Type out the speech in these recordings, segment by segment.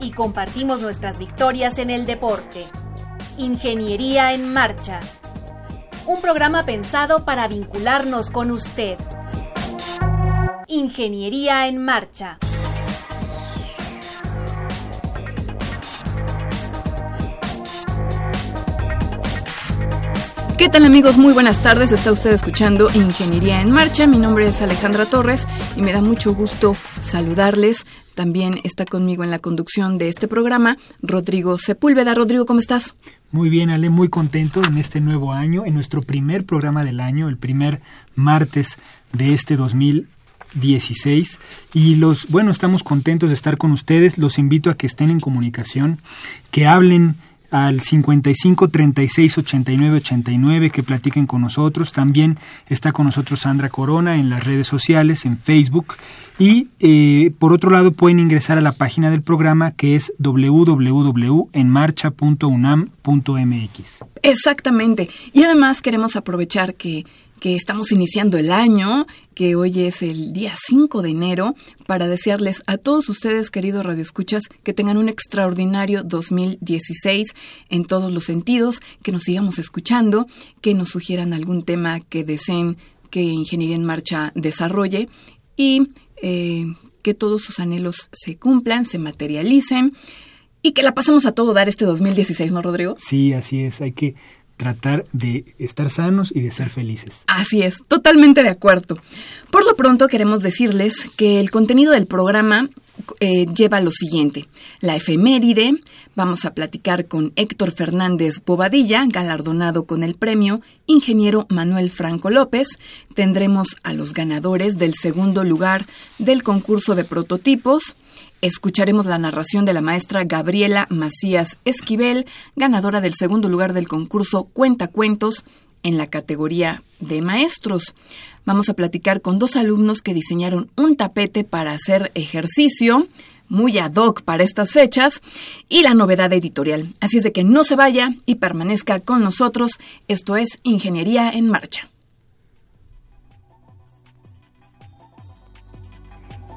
Y compartimos nuestras victorias en el deporte. Ingeniería en Marcha. Un programa pensado para vincularnos con usted. Ingeniería en Marcha. ¿Qué tal amigos? Muy buenas tardes. Está usted escuchando Ingeniería en Marcha. Mi nombre es Alejandra Torres y me da mucho gusto saludarles. También está conmigo en la conducción de este programa Rodrigo Sepúlveda. Rodrigo, ¿cómo estás? Muy bien, Ale, muy contento en este nuevo año, en nuestro primer programa del año, el primer martes de este 2016 y los bueno estamos contentos de estar con ustedes los invito a que estén en comunicación que hablen al 55 36 89 89 que platiquen con nosotros. También está con nosotros Sandra Corona en las redes sociales, en Facebook. Y eh, por otro lado pueden ingresar a la página del programa que es www.enmarcha.unam.mx. Exactamente. Y además queremos aprovechar que que estamos iniciando el año, que hoy es el día 5 de enero, para desearles a todos ustedes, queridos radioescuchas, que tengan un extraordinario 2016 en todos los sentidos, que nos sigamos escuchando, que nos sugieran algún tema que deseen que Ingeniería en Marcha desarrolle y eh, que todos sus anhelos se cumplan, se materialicen y que la pasemos a todo dar este 2016, ¿no, Rodrigo? Sí, así es. Hay que tratar de estar sanos y de ser felices. Así es, totalmente de acuerdo. Por lo pronto queremos decirles que el contenido del programa eh, lleva lo siguiente. La efeméride, vamos a platicar con Héctor Fernández Bobadilla, galardonado con el premio Ingeniero Manuel Franco López. Tendremos a los ganadores del segundo lugar del concurso de prototipos escucharemos la narración de la maestra Gabriela Macías Esquivel, ganadora del segundo lugar del concurso Cuenta Cuentos en la categoría de maestros. Vamos a platicar con dos alumnos que diseñaron un tapete para hacer ejercicio, muy ad hoc para estas fechas, y la novedad editorial. Así es de que no se vaya y permanezca con nosotros. Esto es Ingeniería en Marcha.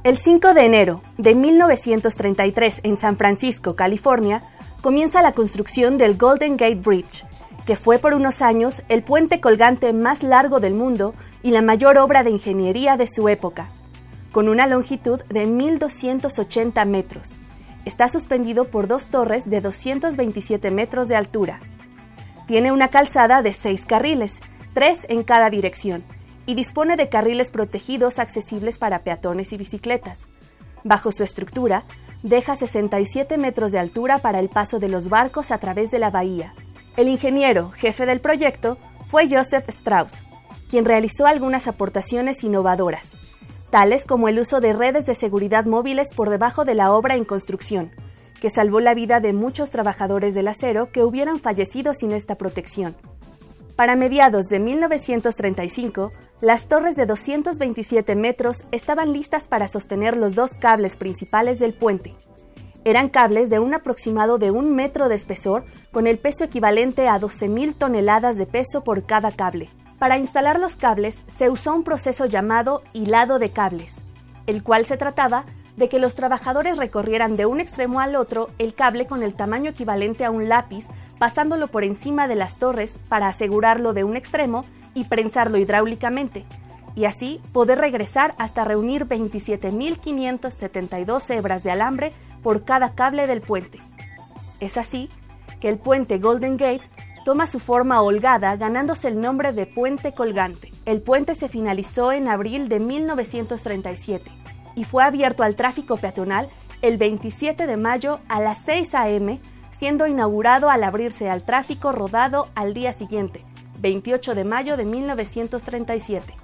El 5 de enero de 1933 en San Francisco, California, comienza la construcción del Golden Gate Bridge, que fue por unos años el puente colgante más largo del mundo y la mayor obra de ingeniería de su época, con una longitud de 1.280 metros. Está suspendido por dos torres de 227 metros de altura. Tiene una calzada de seis carriles, tres en cada dirección, y dispone de carriles protegidos accesibles para peatones y bicicletas. Bajo su estructura, deja 67 metros de altura para el paso de los barcos a través de la bahía. El ingeniero, jefe del proyecto, fue Joseph Strauss, quien realizó algunas aportaciones innovadoras, tales como el uso de redes de seguridad móviles por debajo de la obra en construcción, que salvó la vida de muchos trabajadores del acero que hubieran fallecido sin esta protección. Para mediados de 1935, las torres de 227 metros estaban listas para sostener los dos cables principales del puente. Eran cables de un aproximado de un metro de espesor, con el peso equivalente a 12.000 toneladas de peso por cada cable. Para instalar los cables se usó un proceso llamado hilado de cables, el cual se trataba de que los trabajadores recorrieran de un extremo al otro el cable con el tamaño equivalente a un lápiz, pasándolo por encima de las torres para asegurarlo de un extremo y prensarlo hidráulicamente, y así poder regresar hasta reunir 27.572 hebras de alambre por cada cable del puente. Es así que el puente Golden Gate toma su forma holgada ganándose el nombre de puente colgante. El puente se finalizó en abril de 1937 y fue abierto al tráfico peatonal el 27 de mayo a las 6 a.m., siendo inaugurado al abrirse al tráfico rodado al día siguiente, 28 de mayo de 1937.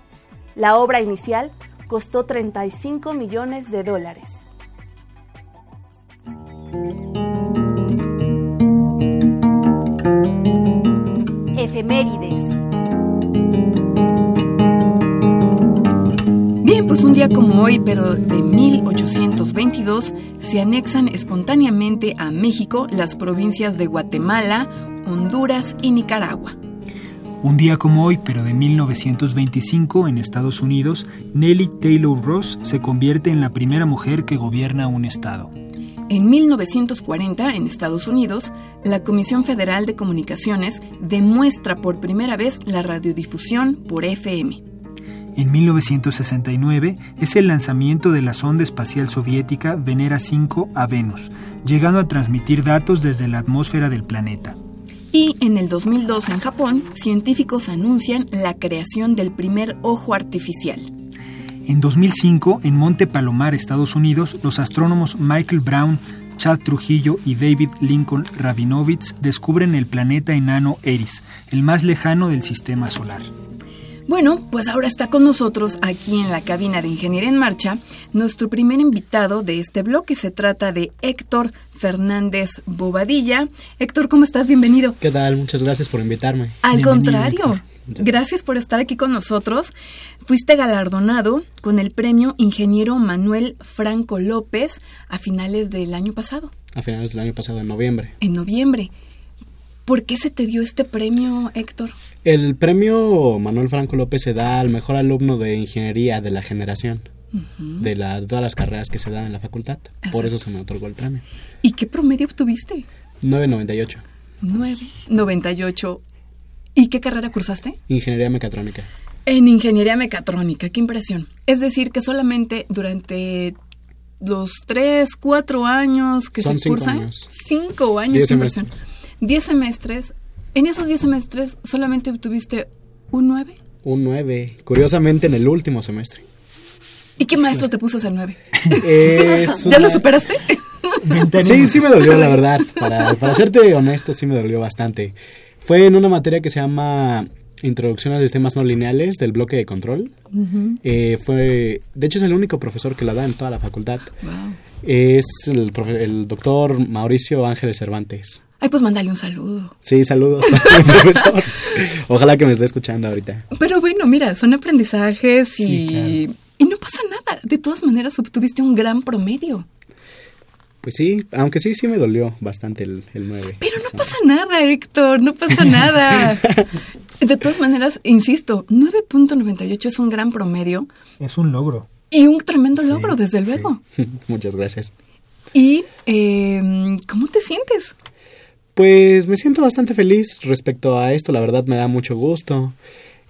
La obra inicial costó 35 millones de dólares. Efemérides Bien, pues un día como hoy, pero de 1822, se anexan espontáneamente a México las provincias de Guatemala, Honduras y Nicaragua. Un día como hoy, pero de 1925, en Estados Unidos, Nellie Taylor Ross se convierte en la primera mujer que gobierna un estado. En 1940, en Estados Unidos, la Comisión Federal de Comunicaciones demuestra por primera vez la radiodifusión por FM. En 1969 es el lanzamiento de la sonda espacial soviética Venera 5 a Venus, llegando a transmitir datos desde la atmósfera del planeta. Y en el 2002 en Japón, científicos anuncian la creación del primer ojo artificial. En 2005, en Monte Palomar, Estados Unidos, los astrónomos Michael Brown, Chad Trujillo y David Lincoln Rabinovitz descubren el planeta enano Eris, el más lejano del sistema solar. Bueno, pues ahora está con nosotros aquí en la cabina de Ingeniería en Marcha nuestro primer invitado de este bloque. Se trata de Héctor Fernández Bobadilla. Héctor, ¿cómo estás? Bienvenido. ¿Qué tal? Muchas gracias por invitarme. Al Bienvenido, contrario, Héctor. gracias por estar aquí con nosotros. Fuiste galardonado con el premio Ingeniero Manuel Franco López a finales del año pasado, A finales del año pasado, en noviembre. en noviembre. ¿Por qué se te dio este premio, Héctor? El premio Manuel Franco López se da al mejor alumno de ingeniería de la generación. De, la, todas las carreras que se dan en la facultad. Por eso se me otorgó el premio. ¿Y qué promedio obtuviste? 9.98. 9.98. ¿Y qué carrera cursaste? Ingeniería mecatrónica. En ingeniería mecatrónica, qué impresión. Es decir, que solamente durante los tres, cuatro años que Son se cinco cursan, años. cinco años, Diez qué impresión. 10 semestres, en esos 10 semestres solamente obtuviste un 9. Un 9, curiosamente en el último semestre. ¿Y qué maestro te puso ese 9? ¿Ya lo superaste? sí, sí me dolió, la verdad. Para, para serte honesto, sí me dolió bastante. Fue en una materia que se llama Introducción a Sistemas No Lineales del bloque de control. Eh, fue, de hecho, es el único profesor que la da en toda la facultad. Wow. Es el, el doctor Mauricio Ángeles Cervantes. Ay, pues mándale un saludo. Sí, saludos, profesor. Ojalá que me esté escuchando ahorita. Pero bueno, mira, son aprendizajes y, Sí, y no pasa nada. De todas maneras, obtuviste un gran promedio. Pues sí, aunque sí, sí me dolió bastante el, el 9. Pero no pasa nada, Héctor, no pasa nada. De todas maneras, insisto, 9.98 es un gran promedio Es un logro. y un tremendo Sí, logro, desde sí. luego. Muchas gracias. ¿Y eh, cómo te sientes? Pues me siento bastante feliz respecto a esto, la verdad me da mucho gusto.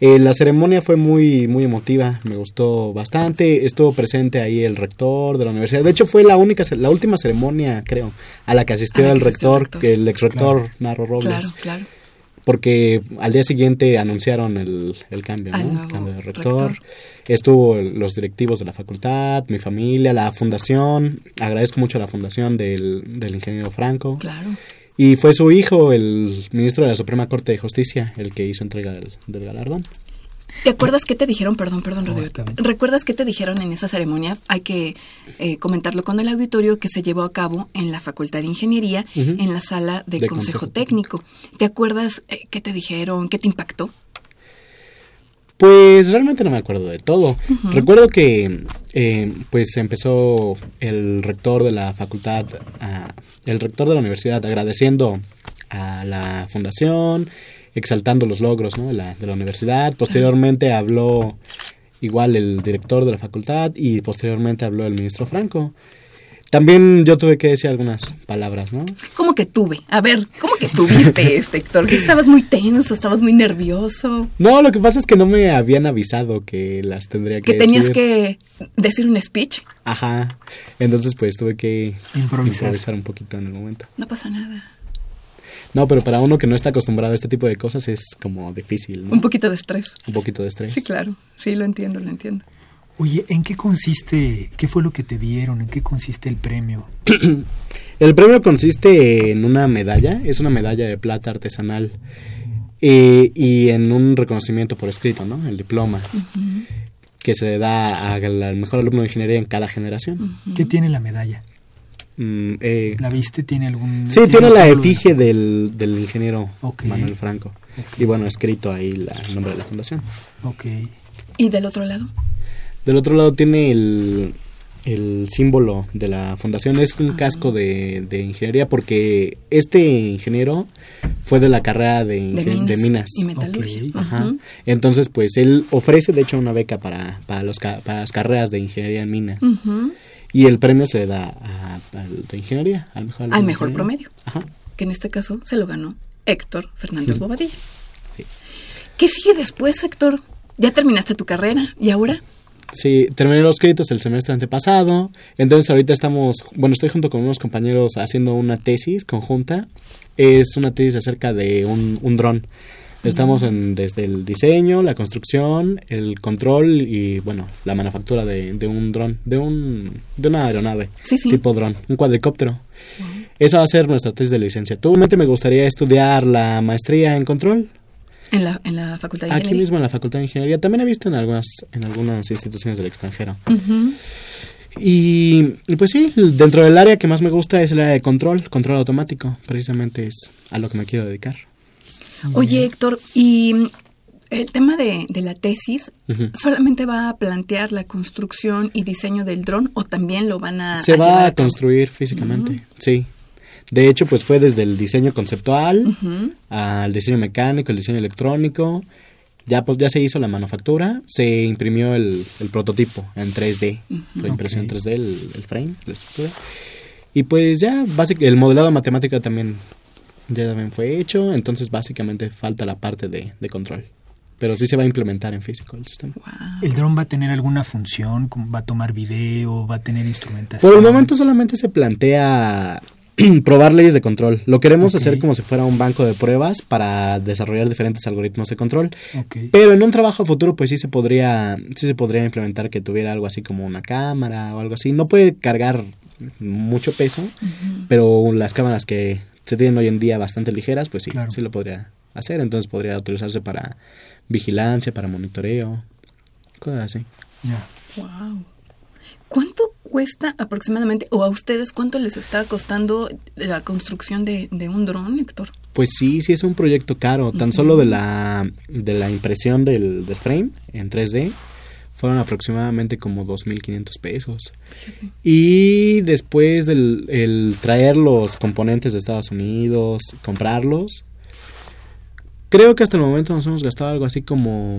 Eh, la ceremonia fue muy muy emotiva, me gustó bastante. Estuvo presente ahí el rector de la universidad. De hecho fue la única la última ceremonia, creo, a la que asistió la el que asistió el rector, el ex rector Narro Robles, Claro, claro. porque al día siguiente anunciaron el, el cambio, ¿no? El cambio de rector. rector. Estuvo los directivos de la facultad, mi familia, la fundación. Agradezco mucho a la fundación del, del ingeniero Franco. Claro. Y fue su hijo, el ministro de la Suprema Corte de Justicia, el que hizo entrega del, del galardón. ¿Te acuerdas qué te dijeron? Perdón, perdón, Rodrigo. ¿Recuerdas qué te dijeron en esa ceremonia? Hay que eh, comentarlo con el auditorio que se llevó a cabo en la Facultad de Ingeniería, en la sala de, De Consejo, Consejo Técnico. ¿Te acuerdas eh, qué te dijeron? ¿Qué te impactó? Pues realmente no me acuerdo de todo. Recuerdo que eh, pues empezó el rector de la facultad, a- el rector de la universidad agradeciendo a la fundación, exaltando los logros ¿no? de, la, de la universidad. Posteriormente habló igual el director de la facultad y posteriormente habló el ministro Franco. También yo tuve que decir algunas palabras, ¿no? ¿Cómo que tuve? A ver, ¿cómo que tuviste este, Héctor? ¿Que ¿Estabas muy tenso? ¿Estabas muy nervioso? No, lo que pasa es que no me habían avisado que las tendría que ¿Que tenías decir. que decir un speech? Ajá. Entonces pues tuve que Improvisar. un poquito en el momento. No pasa nada. No, pero para uno que no está acostumbrado a este tipo de cosas es como difícil, ¿no? Un poquito de estrés. Un poquito de estrés. Sí, claro. Sí, lo entiendo, lo entiendo. Oye, ¿en qué consiste, qué fue lo que te dieron? ¿En qué consiste el premio? El premio consiste en una medalla, es una medalla de plata artesanal eh, y en un reconocimiento por escrito, ¿no? El diploma que se le da al mejor alumno de ingeniería en cada generación. ¿Qué tiene la medalla? Mm, eh, ¿La viste? ¿Tiene algún...? Sí, tiene un la símbolo de- efigie del, del ingeniero Ok. Manuel Franco. y bueno, escrito ahí la, el nombre de la fundación. Ok. ¿Y del otro lado? Del otro lado tiene el, el símbolo de la fundación. Es un casco de, de ingeniería porque este ingeniero fue de la carrera de, De minas, y metalurgia. Ajá. Entonces, pues él ofrece, de hecho, una beca para, para, los, para las carreras de ingeniería en minas. Y el premio se le da a- al de ingeniería, al mejor, Al mejor ingeniería. promedio. Ajá. Que en este caso se lo ganó Héctor Fernández Bobadilla. Sí. ¿Qué sigue después, Héctor? Ya terminaste tu carrera. ¿Y ahora? Sí, terminé los créditos el semestre antepasado. Entonces ahorita estamos, bueno, estoy junto con unos compañeros haciendo una tesis conjunta. Es una tesis acerca de un, un dron. Estamos en, desde el diseño, la construcción, el control y, bueno, la manufactura de, de un dron, de, un, de una aeronave Sí, sí. tipo dron, un cuadricóptero. Esa va a ser nuestra tesis de licenciatura. Realmente me gustaría estudiar la maestría en control En la, en la Facultad de aquí Ingeniería. mismo en la Facultad de Ingeniería. También he visto en algunas, en algunas instituciones del extranjero. Y, y pues sí, dentro del área que más me gusta es el área de control, control automático. Precisamente es a lo que me quiero dedicar. Oye, Héctor, ¿y mm, el tema de, de la tesis solamente va a plantear la construcción y diseño del dron o también lo van a, Se a va a cabo? construir físicamente, sí. De hecho, pues fue desde el diseño conceptual al diseño mecánico, el diseño electrónico. Ya, pues, ya se hizo la manufactura, se imprimió el, el prototipo en 3D. Fue impresión Ok. 3D, el, el frame, la estructura. Y pues ya, básicamente, el modelado matemático también, ya también fue hecho. Entonces, básicamente, falta la parte de, de control. Pero sí se va a implementar en físico el sistema. Guau. ¿El dron va a tener alguna función? ¿Va a tomar video? ¿Va a tener instrumentación? Por el momento solamente se plantea probar leyes de control. Lo queremos hacer como si fuera un banco de pruebas para desarrollar diferentes algoritmos de control. Pero en un trabajo futuro pues sí se podría sí se podría implementar que tuviera algo así como una cámara o algo así. No puede cargar mucho peso, pero las cámaras que se tienen hoy en día bastante ligeras, pues sí, Claro. sí lo podría hacer. Entonces podría utilizarse para vigilancia, para monitoreo, cosas así. Ya. Wow. ¿Cuánto cuesta aproximadamente, o a ustedes, cuánto les está costando la construcción de, de un dron, Héctor? Pues sí, sí es un proyecto caro. Tan solo de la, de la impresión del, del frame en 3D fueron aproximadamente como 2.500 pesos. Y después del el traer los componentes de Estados Unidos, comprarlos, creo que hasta el momento nos hemos gastado algo así como,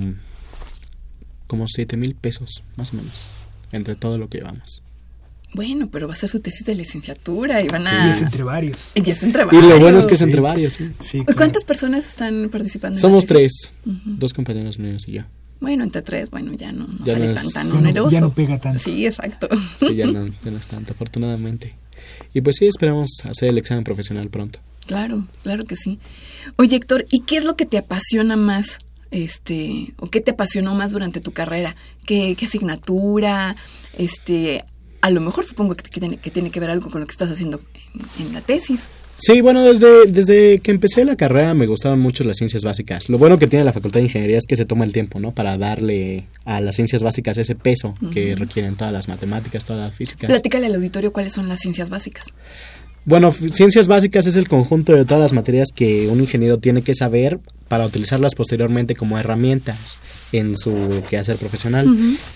como 7.000 pesos, más o menos, entre todo lo que llevamos. Bueno, pero va a ser su tesis de licenciatura y van Sí, a... es entre varios. Y es entre Y lo bueno varios. es que es Sí. entre varios, sí. Sí, ¿Y claro. ¿Cuántas personas están participando? en la Somos tesis? tres, dos compañeros míos y yo. Bueno, entre tres, bueno, ya no, no Ya sale no tan, es- tan ya no- ya no pega tanto. Sí, exacto. Sí, ya no, ya no es tanto, afortunadamente. Y pues sí, esperamos hacer el examen profesional pronto. Claro, claro que sí. Oye, Héctor, ¿y qué es lo que te apasiona más? Este, o qué te apasionó más durante tu carrera? ¿Qué, qué asignatura? Este, a lo mejor supongo que, que tiene, que tiene que ver algo con lo que estás haciendo en, en la tesis. Sí, bueno, desde, desde que empecé la carrera me gustaron mucho las ciencias básicas. Lo bueno que tiene la Facultad de Ingeniería es que se toma el tiempo, ¿no? Para darle a las ciencias básicas ese peso que requieren todas las matemáticas, todas las físicas. Platícale al auditorio cuáles son las ciencias básicas. Bueno, ciencias básicas es el conjunto de todas las materias que un ingeniero tiene que saber para utilizarlas posteriormente como herramientas en su quehacer profesional.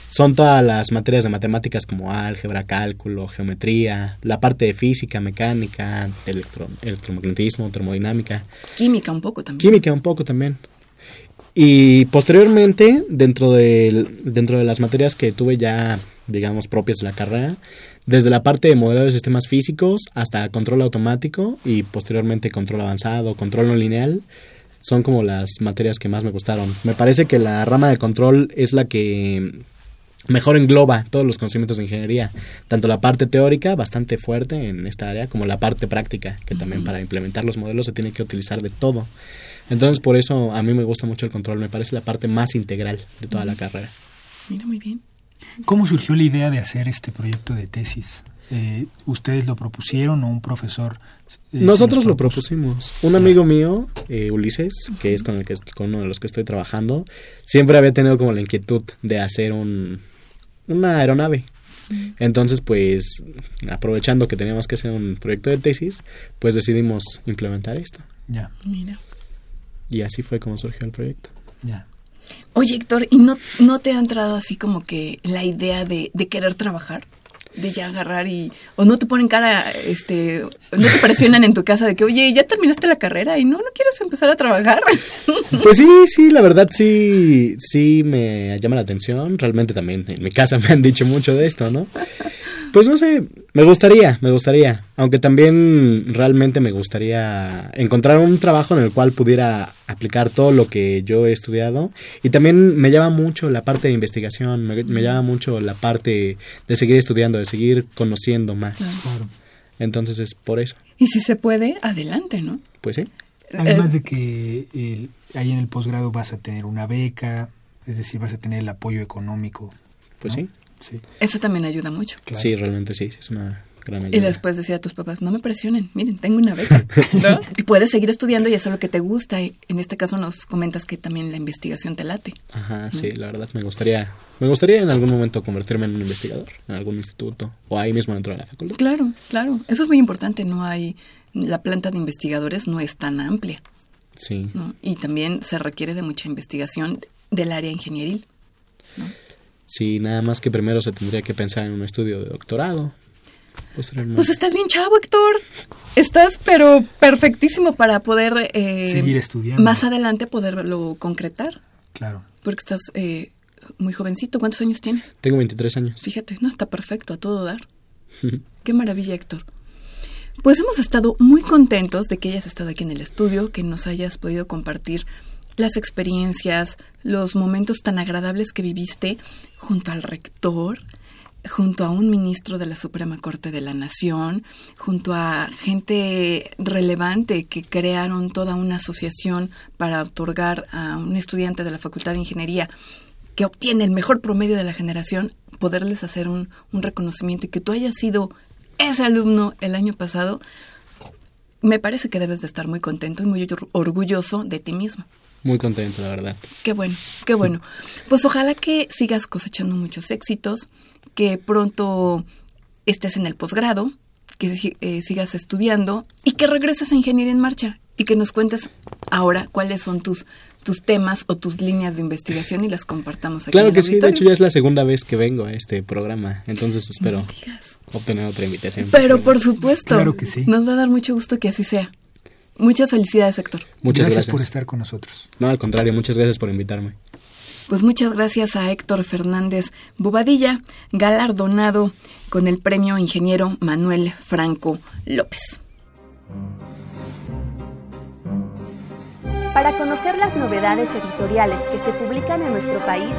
Son todas las materias de matemáticas como álgebra, cálculo, geometría, la parte de física, mecánica, electro- electromagnetismo, termodinámica, Química un poco también. química un poco también. Y posteriormente, dentro de, dentro de las materias que tuve ya, digamos, propias de la carrera, desde la parte de modelado de sistemas físicos hasta control automático y posteriormente control avanzado, control no lineal, son como las materias que más me gustaron. Me parece que la rama de control es la que mejor engloba todos los conocimientos de ingeniería, tanto la parte teórica, bastante fuerte en esta área, como la parte práctica, que también para implementar los modelos se tiene que utilizar de todo. Entonces, por eso a mí me gusta mucho el control, me parece la parte más integral de toda la carrera. Mira, muy bien. ¿Cómo surgió la idea de hacer este proyecto de tesis? Eh, ¿Ustedes lo propusieron o un profesor? eh, Nosotros lo propusimos. Un amigo mío, eh, Ulises, que es con el que con uno de los que estoy trabajando, siempre había tenido como la inquietud de hacer un una aeronave. Entonces, pues, aprovechando que teníamos que hacer un proyecto de tesis, pues decidimos implementar esto. Ya. Mira. Y así fue como surgió el proyecto. Ya. Oye, Héctor, ¿y no, no te ha entrado así como que la idea de, de querer trabajar? de ya agarrar y o no te ponen cara este no te presionan en tu casa de que oye ya terminaste la carrera y no no quieres empezar a trabajar pues sí sí la verdad sí sí me llama la atención. Realmente también en mi casa me han dicho mucho de esto no pues no sé, me gustaría, me gustaría, aunque también realmente me gustaría encontrar un trabajo en el cual pudiera aplicar todo lo que yo he estudiado y también me llama mucho la parte de investigación, me, llama mucho la parte de seguir estudiando, de seguir conociendo más. Claro. Entonces es por eso. Y si se puede, adelante, ¿no? Pues sí. Además eh, de que ahí en el posgrado vas a tener una beca, es decir, vas a tener el apoyo económico. Pues sí. Eso también ayuda mucho. Sí, realmente sí, es una gran ayuda. Y después decía a tus papás, no me presionen, miren, tengo una beca, y puedes seguir estudiando y eso es lo que te gusta. Y en este caso nos comentas que también la investigación te late. Ajá, sí, la verdad me gustaría, me gustaría en algún momento convertirme en un investigador, en algún instituto, o ahí mismo dentro de la facultad. Claro, claro, eso es muy importante, no hay, la planta de investigadores no es tan amplia. Sí. Y también se requiere de mucha investigación del área ingenieril. ¿no? Sí, nada más que primero se tendría que pensar en un estudio de doctorado. Pues estás bien chavo, Héctor. Estás, pero perfectísimo para poder... Eh, Seguir estudiando. Más adelante poderlo concretar. Claro. Porque estás eh, muy jovencito. ¿Cuántos años tienes? Tengo 23 años. Fíjate, no, está perfecto, a todo dar. Qué maravilla, Héctor. Pues hemos estado muy contentos de que hayas estado aquí en el estudio, que nos hayas podido compartir las experiencias, los momentos tan agradables que viviste junto al rector, junto a un ministro de la Suprema Corte de la Nación, junto a gente relevante que crearon toda una asociación para otorgar a un estudiante de la Facultad de Ingeniería que obtiene el mejor promedio de la generación, poderles hacer un, reconocimiento y que tú hayas sido ese alumno el año pasado, me parece que debes de estar muy contento y muy orgulloso de ti mismo. Muy contento, la verdad. Qué bueno, qué bueno. Pues ojalá que sigas cosechando muchos éxitos, que pronto estés en el posgrado, que eh, sigas estudiando y que regreses a Ingeniería en Marcha y que nos cuentes ahora cuáles son tus tus temas o tus líneas de investigación y las compartamos aquí. Claro que sí, de hecho ya es la segunda vez que vengo a este programa, entonces espero obtener otra invitación. Pero por supuesto, claro que sí. nos va a dar mucho gusto que así sea. Muchas felicidades, Héctor. Muchas gracias, por estar con nosotros. No, al contrario, muchas gracias por invitarme. Pues muchas gracias a Héctor Fernández Bobadilla, galardonado con el premio Ingeniero Manuel Franco López. Para conocer las novedades editoriales que se publican en nuestro país,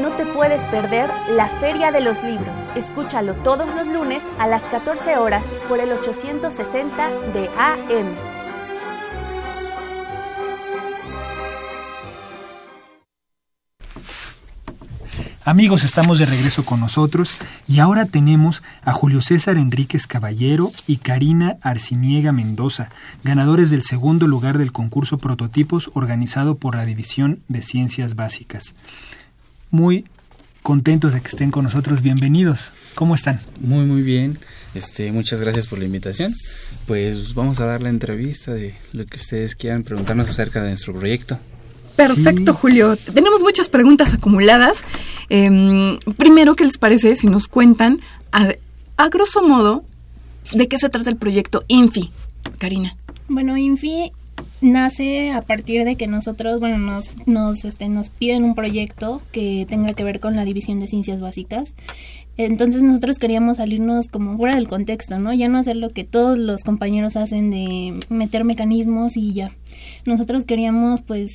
no te puedes perder la Feria de los Libros. Escúchalo todos los lunes a las 14 horas por el 860 de AM. Amigos, estamos de regreso con nosotros y ahora tenemos a Julio César Enríquez Caballero y Karina Arciniega Mendoza, ganadores del segundo lugar del concurso Prototipos organizado por la División de Ciencias Básicas. Muy contentos de que estén con nosotros, bienvenidos. ¿Cómo están? Muy, muy bien. Este, muchas gracias por la invitación. Pues vamos a dar la entrevista de lo que ustedes quieran preguntarnos acerca de nuestro proyecto. Perfecto, Julio. Tenemos muchas preguntas acumuladas. Em, primero, ¿qué les parece si nos cuentan, a, a, grosso modo, de qué se trata el proyecto INFI? Karina. Bueno, INFI nace a partir de que nosotros, bueno, nos, nos, este, nos piden un proyecto que tenga que ver con la división de ciencias básicas. Entonces nosotros queríamos salirnos como fuera del contexto, ¿no? Ya no hacer lo que todos los compañeros hacen de meter mecanismos y ya. Nosotros queríamos pues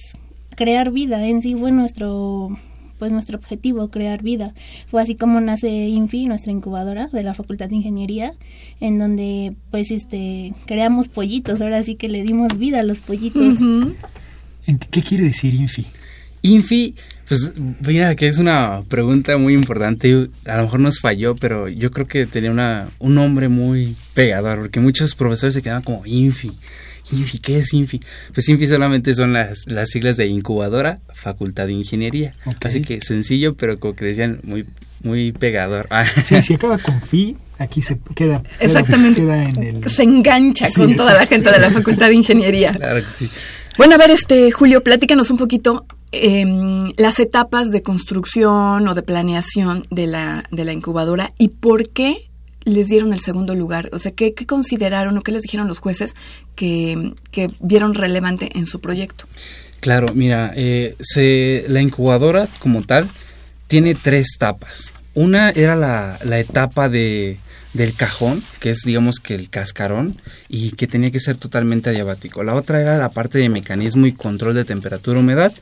crear vida en sí fue nuestro pues nuestro objetivo crear vida. Fue así como nace Infi nuestra incubadora de la Facultad de Ingeniería en donde pues este creamos pollitos. Ahora sí que le dimos vida a los pollitos. ¿qué quiere decir Infi? Infi pues mira que es una pregunta muy importante. A lo mejor nos falló pero yo creo que tenía una un nombre muy pegador porque muchos profesores se quedaban como Infi Infi, ¿qué es Infi? Pues Infi solamente son las, las siglas de incubadora, facultad de ingeniería. Así que sencillo, pero como que decían muy, muy pegador. Sí, si acaba con Fi, aquí se queda. Exactamente. se engancha con toda la gente de la facultad de ingeniería. Claro que sí. Bueno, a ver, este Julio, platícanos un poquito em, las etapas de construcción o de planeación de la, de la incubadora y por qué les dieron el segundo lugar? O sea, ¿qué, consideraron o qué les dijeron los jueces que, que vieron relevante en su proyecto? Claro, mira, eh, se, la incubadora como tal tiene tres etapas. Una era la, la etapa de, del cajón, que es digamos que el cascarón, y que tenía que ser totalmente adiabático. La otra era la parte de mecanismo y control de temperatura humedad.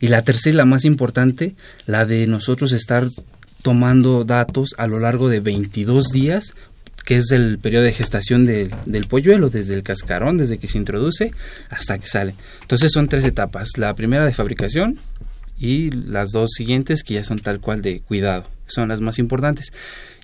Y la tercera y la más importante, la de nosotros estar tomando datos a lo largo de 22 días que es el periodo de gestación del, del, polluelo, desde el cascarón, desde que se introduce hasta que sale. Entonces son tres etapas. La primera de fabricación y las dos siguientes que ya son tal cual de cuidado. Son las más importantes.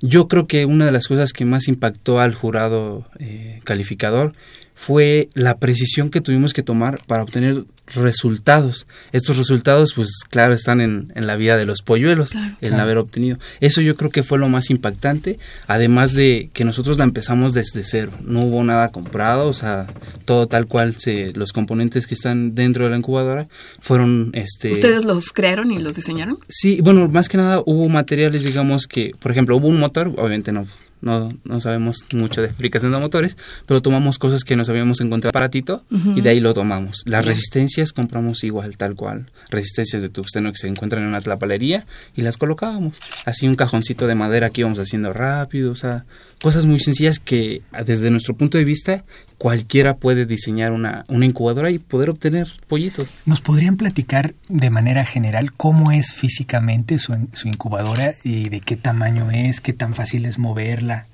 Yo creo que una de las cosas que más impactó al jurado eh, calificador fue la precisión que tuvimos que tomar para obtener resultados. Estos resultados, pues claro, están en, en la vida de los polluelos, el haber obtenido. Eso yo creo que fue lo más impactante, además de que nosotros la empezamos desde cero, no hubo nada comprado, o sea, todo tal cual, se, los componentes que están dentro de la incubadora fueron... este ¿Ustedes los crearon y los diseñaron? Sí, bueno, más que nada hubo materiales, digamos que, por ejemplo, hubo un motor, obviamente no no, no sabemos mucho de fabricación de motores, pero tomamos cosas que nos habíamos encontrado paratito y de ahí lo tomamos. Las resistencias compramos igual, tal cual. Resistencias de tungsteno que se encuentran en una tlapalería y las colocábamos. Así un cajoncito de madera que íbamos haciendo rápido, o sea, cosas muy sencillas que desde nuestro punto de vista cualquiera puede diseñar una, una incubadora y poder obtener pollitos. ¿Nos podrían platicar de manera general cómo es físicamente su, su incubadora y de qué tamaño es, qué tan fácil es moverla?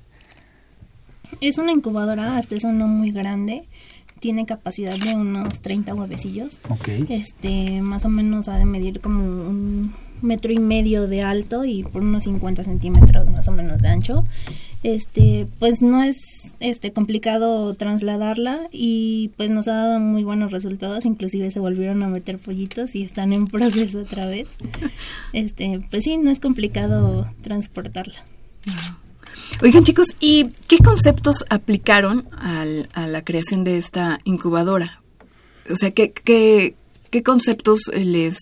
Es una incubadora, hasta eso no muy grande. Tiene capacidad de unos 30 huevecillos. Ok. Este, más o menos ha de medir como un metro y medio de alto y por unos 50 centímetros más o menos de ancho. Este, pues no es este complicado trasladarla y pues nos ha dado muy buenos resultados, inclusive se volvieron a meter pollitos y están en proceso otra vez. Este, pues sí, no es complicado transportarla. Oigan chicos, ¿y qué conceptos aplicaron al, a la creación de esta incubadora? O sea, ¿qué, qué, conceptos les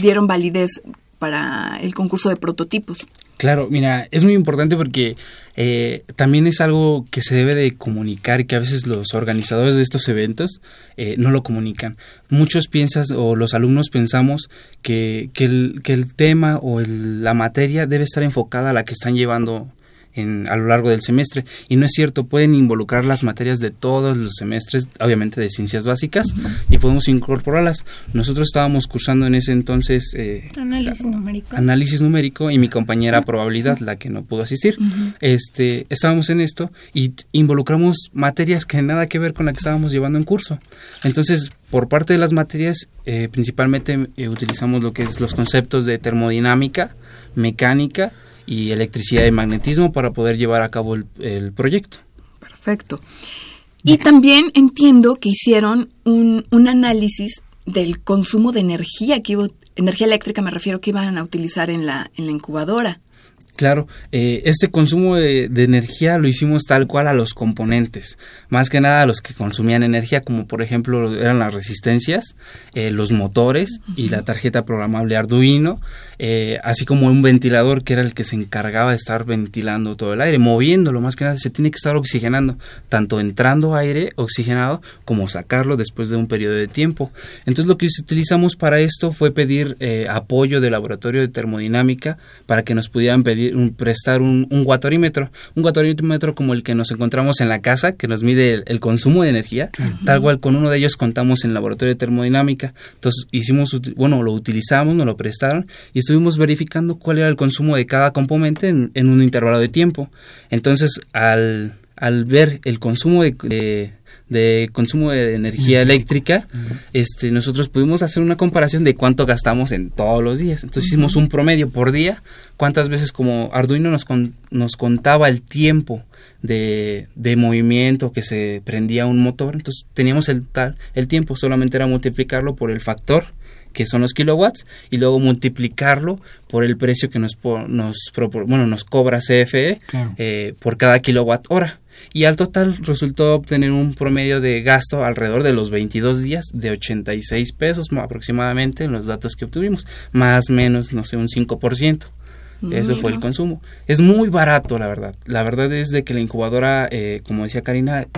dieron validez para el concurso de prototipos? Claro, mira, es muy importante porque eh, también es algo que se debe de comunicar que a veces los organizadores de estos eventos eh, no lo comunican. Muchos piensan o los alumnos pensamos que, que, el, que el tema o el, la materia debe estar enfocada a la que están llevando en, a lo largo del semestre. Y no es cierto, pueden involucrar las materias de todos los semestres, obviamente de ciencias básicas, y podemos incorporarlas. Nosotros estábamos cursando en ese entonces eh, análisis numérico. Análisis numérico y mi compañera probabilidad, la que no pudo asistir. este, estábamos en esto y involucramos materias que nada que ver con la que estábamos llevando en curso. Entonces, por parte de las materias, eh, principalmente eh, utilizamos lo que es los conceptos de termodinámica, mecánica, y electricidad y magnetismo para poder llevar a cabo el, proyecto. Perfecto. Y también entiendo que hicieron un, un análisis del consumo de energía que iba, energía eléctrica me refiero que iban a utilizar en la, en la incubadora. Claro, eh, este consumo de, de, energía lo hicimos tal cual a los componentes, más que nada a los que consumían energía, como por ejemplo eran las resistencias, eh, los motores y la tarjeta programable Arduino, eh, así como un ventilador que era el que se encargaba de estar ventilando todo el aire, moviéndolo, más que nada se tiene que estar oxigenando, tanto entrando aire oxigenado como sacarlo después de un periodo de tiempo. Entonces lo que utilizamos para esto fue pedir eh, apoyo del laboratorio de termodinámica para que nos pudieran pedir un, prestar un, un guatorímetro, un guatorímetro como el que nos encontramos en la casa, que nos mide el, el consumo de energía, tal cual con uno de ellos contamos en el laboratorio de termodinámica. Entonces hicimos, bueno, lo utilizamos, nos lo prestaron y estuvimos verificando cuál era el consumo de cada componente en, en un intervalo de tiempo. Entonces, al, al ver el consumo de, de de consumo de energía eléctrica, uh -huh. este, nosotros pudimos hacer una comparación de cuánto gastamos en todos los días. Entonces uh -huh. hicimos un promedio por día, cuántas veces como Arduino nos, con, nos contaba el tiempo de, de, movimiento que se prendía un motor, entonces teníamos el tal, el tiempo, solamente era multiplicarlo por el factor que son los kilowatts y luego multiplicarlo por el precio que nos nos bueno nos cobra CFE claro. eh, por cada kilowatt hora y al total resultó obtener un promedio de gasto alrededor de los 22 días de 86 pesos aproximadamente en los datos que obtuvimos, más o menos, no sé, un 5%. Eso fue el consumo. Es muy barato, la verdad. La verdad es de que la incubadora, eh, como decía Karina,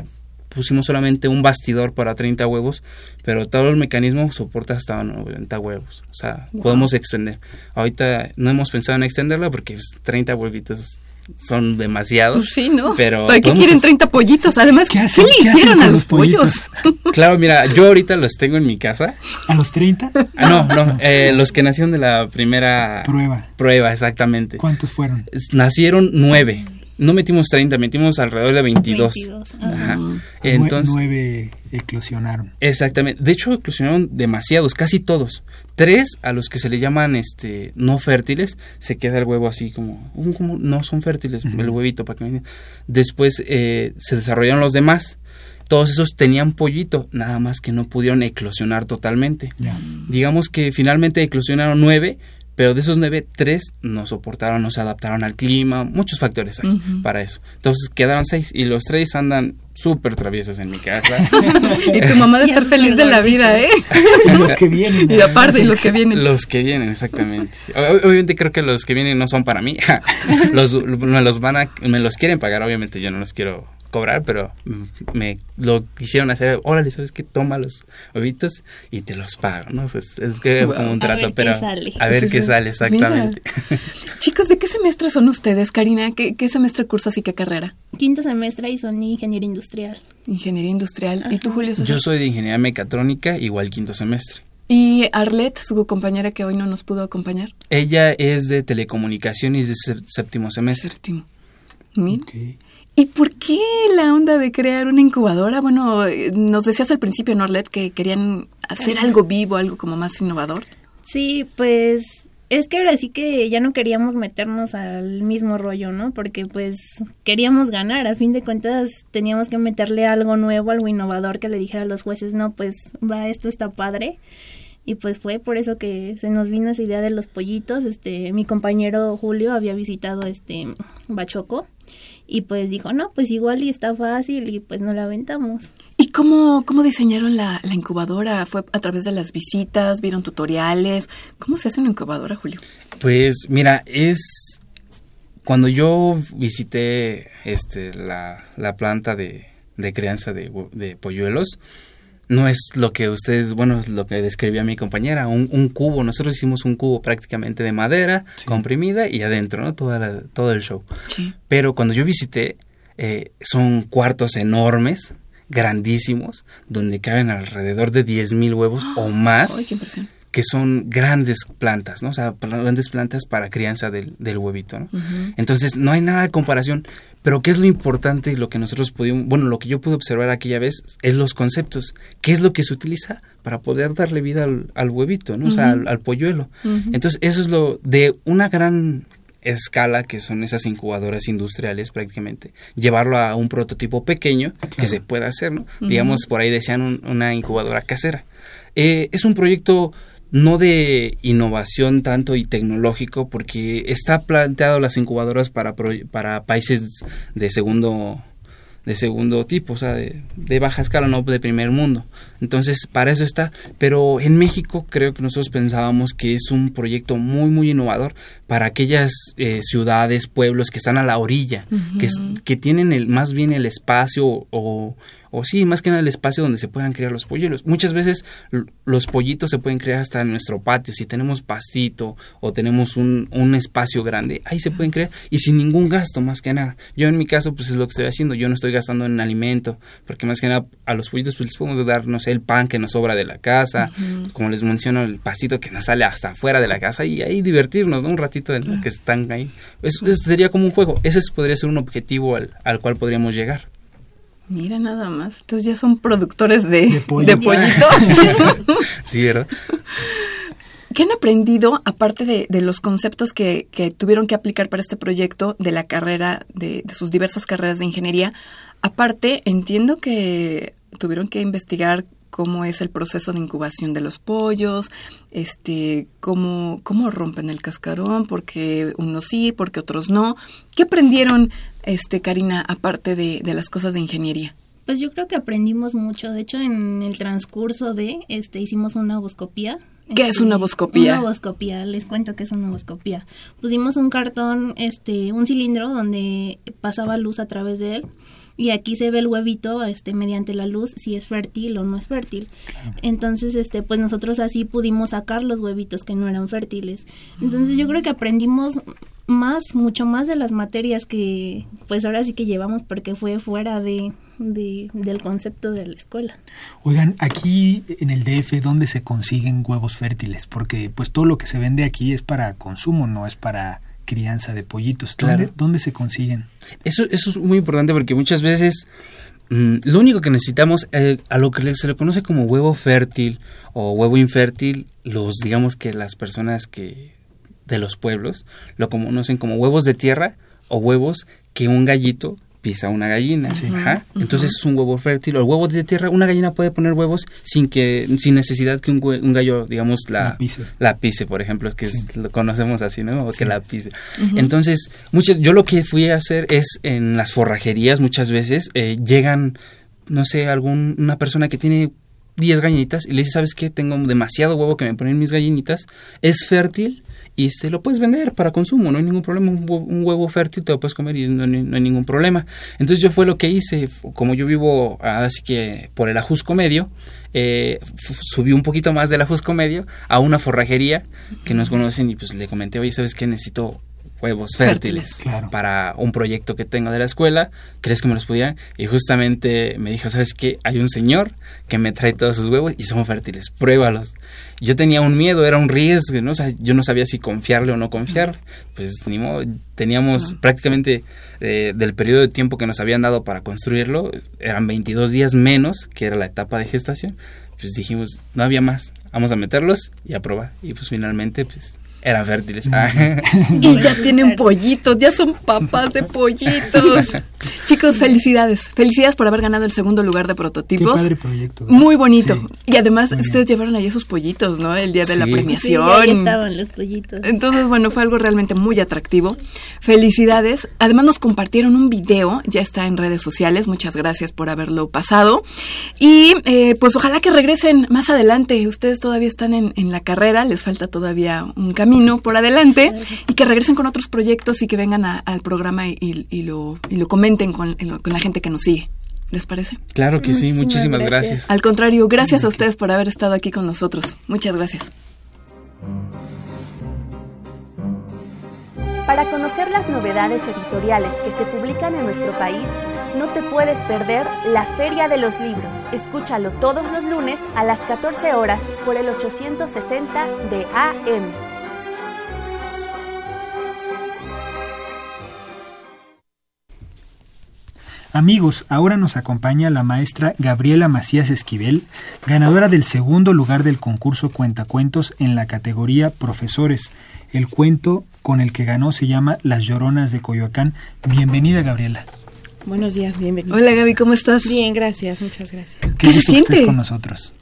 pusimos solamente un bastidor para 30 huevos, pero todo el mecanismo soporta hasta 90 huevos. O sea, podemos extender. Ahorita no hemos pensado en extenderla porque 30 pues, huevitos son demasiados. Pues sí, ¿no? Pero ¿Para qué quieren 30 pollitos? Además, ¿qué, le hicieron a los, pollos? claro, mira, yo ahorita los tengo en mi casa. ¿A los 30? Ah, no, no, eh, los que nacieron de la primera prueba. Prueba, exactamente. ¿Cuántos fueron? Nacieron nueve. No metimos 30, metimos alrededor de 22. Ajá. Entonces, nueve eclosionaron. Exactamente. De hecho, eclosionaron demasiados, casi todos. Tres a los que se le llaman este no fértiles, se queda el huevo así como, como no son fértiles, el huevito para que Después eh, se desarrollaron los demás. Todos esos tenían pollito, nada más que no pudieron eclosionar totalmente. Digamos que finalmente eclosionaron nueve, pero de esos nueve, tres no soportaron, no se adaptaron al clima, muchos factores hay para eso. Entonces quedaron seis y los tres andan súper traviesos en mi casa. y tu mamá debe estar feliz de la vida, ¿eh? y los que vienen. Y aparte, y los que vienen. Los que vienen, exactamente. Obviamente creo que los que vienen no son para mí. los, me los van a, me los quieren pagar, obviamente yo no los quiero cobrar, pero me lo quisieron hacer, órale, ¿sabes qué? Toma los huevitos y te los pago, ¿no? Es, es que como un trato, pero a ver qué sale exactamente. Chicos, ¿de qué semestre son ustedes, Karina? ¿Qué, semestre cursas y qué carrera? Quinto semestre y son ingeniería industrial. Ingeniería industrial. ¿Y tú, Julio? Yo soy de ingeniería mecatrónica, igual quinto semestre. ¿Y Arlette, su compañera que hoy no nos pudo acompañar? Ella es de telecomunicaciones de séptimo semestre. Séptimo. ¿Y por qué la onda de crear una incubadora? Bueno, nos decías al principio, Norlet, que querían hacer algo vivo, algo como más innovador. Sí, pues es que ahora sí que ya no queríamos meternos al mismo rollo, ¿no? Porque pues queríamos ganar, a fin de cuentas teníamos que meterle algo nuevo, algo innovador que le dijera a los jueces, no, pues va, esto está padre. Y pues fue por eso que se nos vino esa idea de los pollitos. Este, mi compañero Julio había visitado este Bachoco y pues dijo, no, pues igual y está fácil y pues no la aventamos. ¿Y cómo, cómo diseñaron la, la, incubadora? ¿Fue a través de las visitas? ¿Vieron tutoriales? ¿Cómo se hace una incubadora, Julio? Pues mira, es... Cuando yo visité este, la, la planta de, de crianza de, de polluelos, no es lo que ustedes, bueno, es lo que describía mi compañera, un, un cubo. Nosotros hicimos un cubo prácticamente de madera comprimida y adentro, ¿no? Toda todo el show. Sí. Pero cuando yo visité, eh, son cuartos enormes, grandísimos, donde caben alrededor de 10.000 huevos o más. ¡Ay, qué impresión! que son grandes plantas, ¿no? O sea, grandes plantas para crianza del, del huevito, ¿no? Entonces, no hay nada de comparación, pero ¿qué es lo importante y lo que nosotros pudimos, bueno, lo que yo pude observar aquella vez es los conceptos, qué es lo que se utiliza para poder darle vida al, huevito, ¿no? O sea, al, polluelo. Entonces, eso es lo de una gran escala que son esas incubadoras industriales prácticamente, llevarlo a un prototipo pequeño que se pueda hacer, ¿no? Digamos, por ahí decían una incubadora casera. Eh, es un proyecto no de innovación tanto y tecnológico, porque está planteado las incubadoras para, para países de segundo de segundo tipo, o sea, de, de, baja escala, no de primer mundo. Entonces, para eso está. Pero en México creo que nosotros pensábamos que es un proyecto muy, muy innovador para aquellas eh, ciudades, pueblos que están a la orilla, que, que tienen el, más bien el espacio o, o sí, más que nada el espacio donde se puedan criar los polluelos. Muchas veces los pollitos se pueden crear hasta en nuestro patio, si tenemos pastito o tenemos un, un, espacio grande, ahí se pueden crear y sin ningún gasto, más que nada. Yo en mi caso, pues es lo que estoy haciendo, yo no estoy gastando en alimento, porque más que nada a los pollitos pues les podemos dar, no sé, el pan que nos sobra de la casa, como les menciono, el pastito que nos sale hasta afuera de la casa y ahí divertirnos, ¿no? Un ratito de lo que están ahí. Eso, sería como un juego, ese podría ser un objetivo al, al cual podríamos llegar. Mira nada más. Entonces ya son productores de, de, pollito. sí, ¿verdad? ¿Qué han aprendido, aparte de, de los conceptos que, que, tuvieron que aplicar para este proyecto de la carrera, de, de, sus diversas carreras de ingeniería? Aparte, entiendo que tuvieron que investigar cómo es el proceso de incubación de los pollos, este, cómo, cómo rompen el cascarón, porque unos sí, porque otros no. ¿Qué aprendieron, este, Karina, aparte de, de las cosas de ingeniería? Pues yo creo que aprendimos mucho. De hecho, en el transcurso de, este, hicimos una boscopía ¿Qué es una boscopía? Una boscopía, les cuento que es una boscopía. Pusimos un cartón, este, un cilindro donde pasaba luz a través de él y aquí se ve el huevito este mediante la luz si es fértil o no es fértil. Entonces, este pues nosotros así pudimos sacar los huevitos que no eran fértiles. Entonces, yo creo que aprendimos más, mucho más de las materias que pues ahora sí que llevamos porque fue fuera de del concepto de la escuela. Oigan, aquí en el DF, ¿dónde se consiguen huevos fértiles? Porque pues todo lo que se vende aquí es para consumo, no es para crianza de pollitos. ¿Dónde, ¿dónde se consiguen? Eso, eso es muy importante porque muchas veces mm, lo único que necesitamos, eh, a lo que se le conoce como huevo fértil o huevo infértil, los digamos que las personas que de los pueblos lo conocen como huevos de tierra o huevos que un gallito pisa una gallina. Entonces es un huevo fértil. O el huevo de tierra, una gallina puede poner huevos sin que sin necesidad que un, gallo, digamos, la, la, pise. por ejemplo, que lo conocemos así, ¿no? O que la pise. Entonces, muchas, yo lo que fui a hacer es en las forrajerías muchas veces eh, llegan, no sé, algún, una persona que tiene 10 gallinitas y le dice, ¿sabes qué? Tengo demasiado huevo que me ponen mis gallinitas. Es fértil y este lo puedes vender para consumo, no hay ningún problema, un huevo, fértil te lo puedes comer y no, hay ningún problema. Entonces yo fue lo que hice, como yo vivo así que por el Ajusco Medio, eh, subí un poquito más del Ajusco Medio a una forrajería que nos conocen y pues le comenté, oye, ¿sabes qué? Necesito huevos fértiles, para un proyecto que tengo de la escuela, ¿crees que me los podía? Y justamente me dijo, ¿sabes qué? Hay un señor que me trae todos sus huevos y son fértiles, pruébalos. Yo tenía un miedo, era un riesgo, ¿no? yo no sabía si confiarle o no confiar. Pues ni modo, teníamos prácticamente eh, del periodo de tiempo que nos habían dado para construirlo, eran 22 días menos, que era la etapa de gestación. Pues dijimos, no había más, vamos a meterlos y a probar. Y pues finalmente, pues eran fértiles. y ya tienen pollitos, ya son papás de pollitos. Chicos, felicidades. Felicidades por haber ganado el segundo lugar de prototipos. Qué padre proyecto. Muy bonito. Y además, ustedes llevaron ahí esos pollitos, ¿no? El día de la premiación. Sí, ahí estaban los pollitos. Entonces, bueno, fue algo realmente muy atractivo. Felicidades. Además, nos compartieron un video, ya está en redes sociales. Muchas gracias por haberlo pasado. Y eh, pues ojalá que regresen más adelante. Ustedes todavía están en, en la carrera, les falta todavía un camino por adelante y que regresen con otros proyectos y que vengan al programa y, lo, lo comenten con, la gente que nos sigue. ¿Les parece? Claro que sí, muchísimas gracias. Al contrario, gracias a ustedes por haber estado aquí con nosotros. Muchas gracias. Para conocer las novedades editoriales que se publican en nuestro país, no te puedes perder la Feria de los Libros. Escúchalo todos los lunes a las 14 horas por el 860 de AM. Amigos, ahora nos acompaña la maestra Gabriela Macías Esquivel, ganadora del segundo lugar del concurso Cuentacuentos en la categoría Profesores. El cuento con el que ganó se llama Las Lloronas de Coyoacán. Bienvenida, Gabriela. Buenos días, bienvenida. Hola, Gaby, ¿cómo estás? Bien, gracias, muchas gracias. ¿Qué, se siente con nosotros?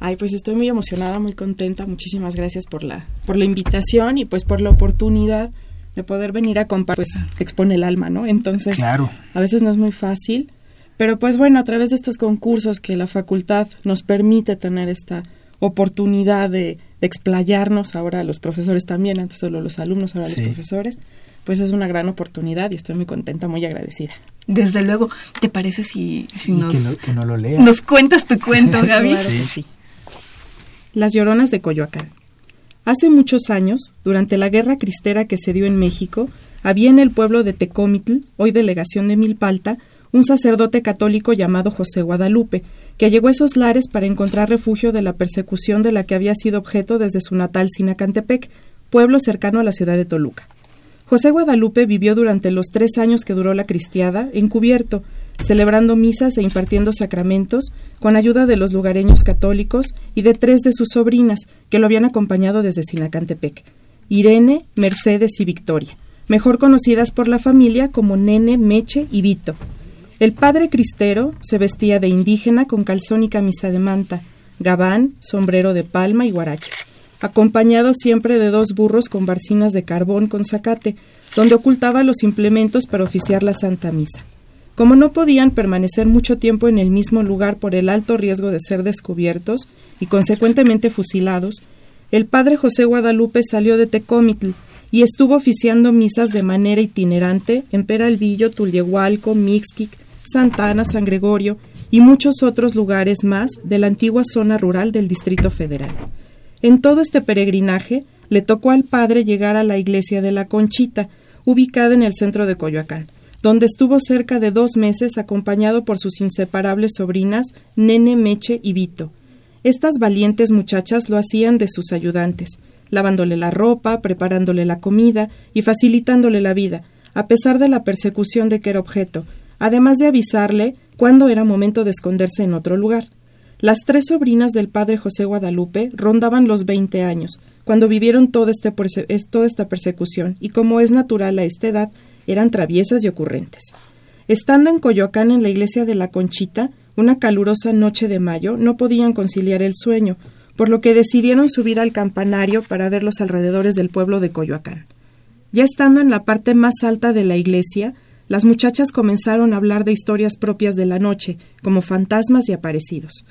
Ay, pues estoy muy emocionada, muy contenta. Muchísimas gracias por la por la invitación y pues por la oportunidad de poder venir a compartir, pues expone el alma, ¿no? Entonces, claro. a veces no es muy fácil, pero pues bueno, a través de estos concursos que la facultad nos permite tener esta oportunidad de, explayarnos ahora los profesores también, antes solo los alumnos, ahora los profesores, pues es una gran oportunidad y estoy muy contenta, muy agradecida. Desde luego, ¿te parece si, nos, que, no, lo nos cuentas tu cuento, Gaby? sí. Las Lloronas de Coyoacán. Hace muchos años, durante la guerra cristera que se dio en México, había en el pueblo de Tecómitl, hoy delegación de Milpalta, un sacerdote católico llamado José Guadalupe, que llegó a esos lares para encontrar refugio de la persecución de la que había sido objeto desde su natal Sinacantepec, pueblo cercano a la ciudad de Toluca. José Guadalupe vivió durante los tres años que duró la cristiada encubierto, celebrando misas e impartiendo sacramentos con ayuda de los lugareños católicos y de tres de sus sobrinas que lo habían acompañado desde Sinacantepec, Irene, Mercedes y Victoria, mejor conocidas por la familia como Nene, Meche y Vito. El padre cristero se vestía de indígena con calzón y camisa de manta, gabán, sombrero de palma y guaraches, acompañado siempre de dos burros con barcinas de carbón con zacate, donde ocultaba los implementos para oficiar la Santa Misa. Como no podían permanecer mucho tiempo en el mismo lugar por el alto riesgo de ser descubiertos y consecuentemente fusilados, el padre José Guadalupe salió de Tecómitl y estuvo oficiando misas de manera itinerante en Peralvillo, Tulyehualco, Mixquic, Santana, San Gregorio y muchos otros lugares más de la antigua zona rural del Distrito Federal. En todo este peregrinaje le tocó al padre llegar a la iglesia de la Conchita, ubicada en el centro de Coyoacán, donde estuvo cerca de dos meses acompañado por sus inseparables sobrinas Nene, Meche y Vito. Estas valientes muchachas lo hacían de sus ayudantes, lavándole la ropa, preparándole la comida y facilitándole la vida, a pesar de la persecución de que era objeto, además de avisarle cuándo era momento de esconderse en otro lugar. Las tres sobrinas del padre José Guadalupe rondaban los veinte años, cuando vivieron toda, este toda esta persecución, y como es natural a esta edad, eran traviesas y ocurrentes. Estando en Coyoacán en la iglesia de la Conchita, una calurosa noche de mayo, no podían conciliar el sueño, por lo que decidieron subir al campanario para ver los alrededores del pueblo de Coyoacán. Ya estando en la parte más alta de la iglesia, las muchachas comenzaron a hablar de historias propias de la noche, como fantasmas y aparecidos.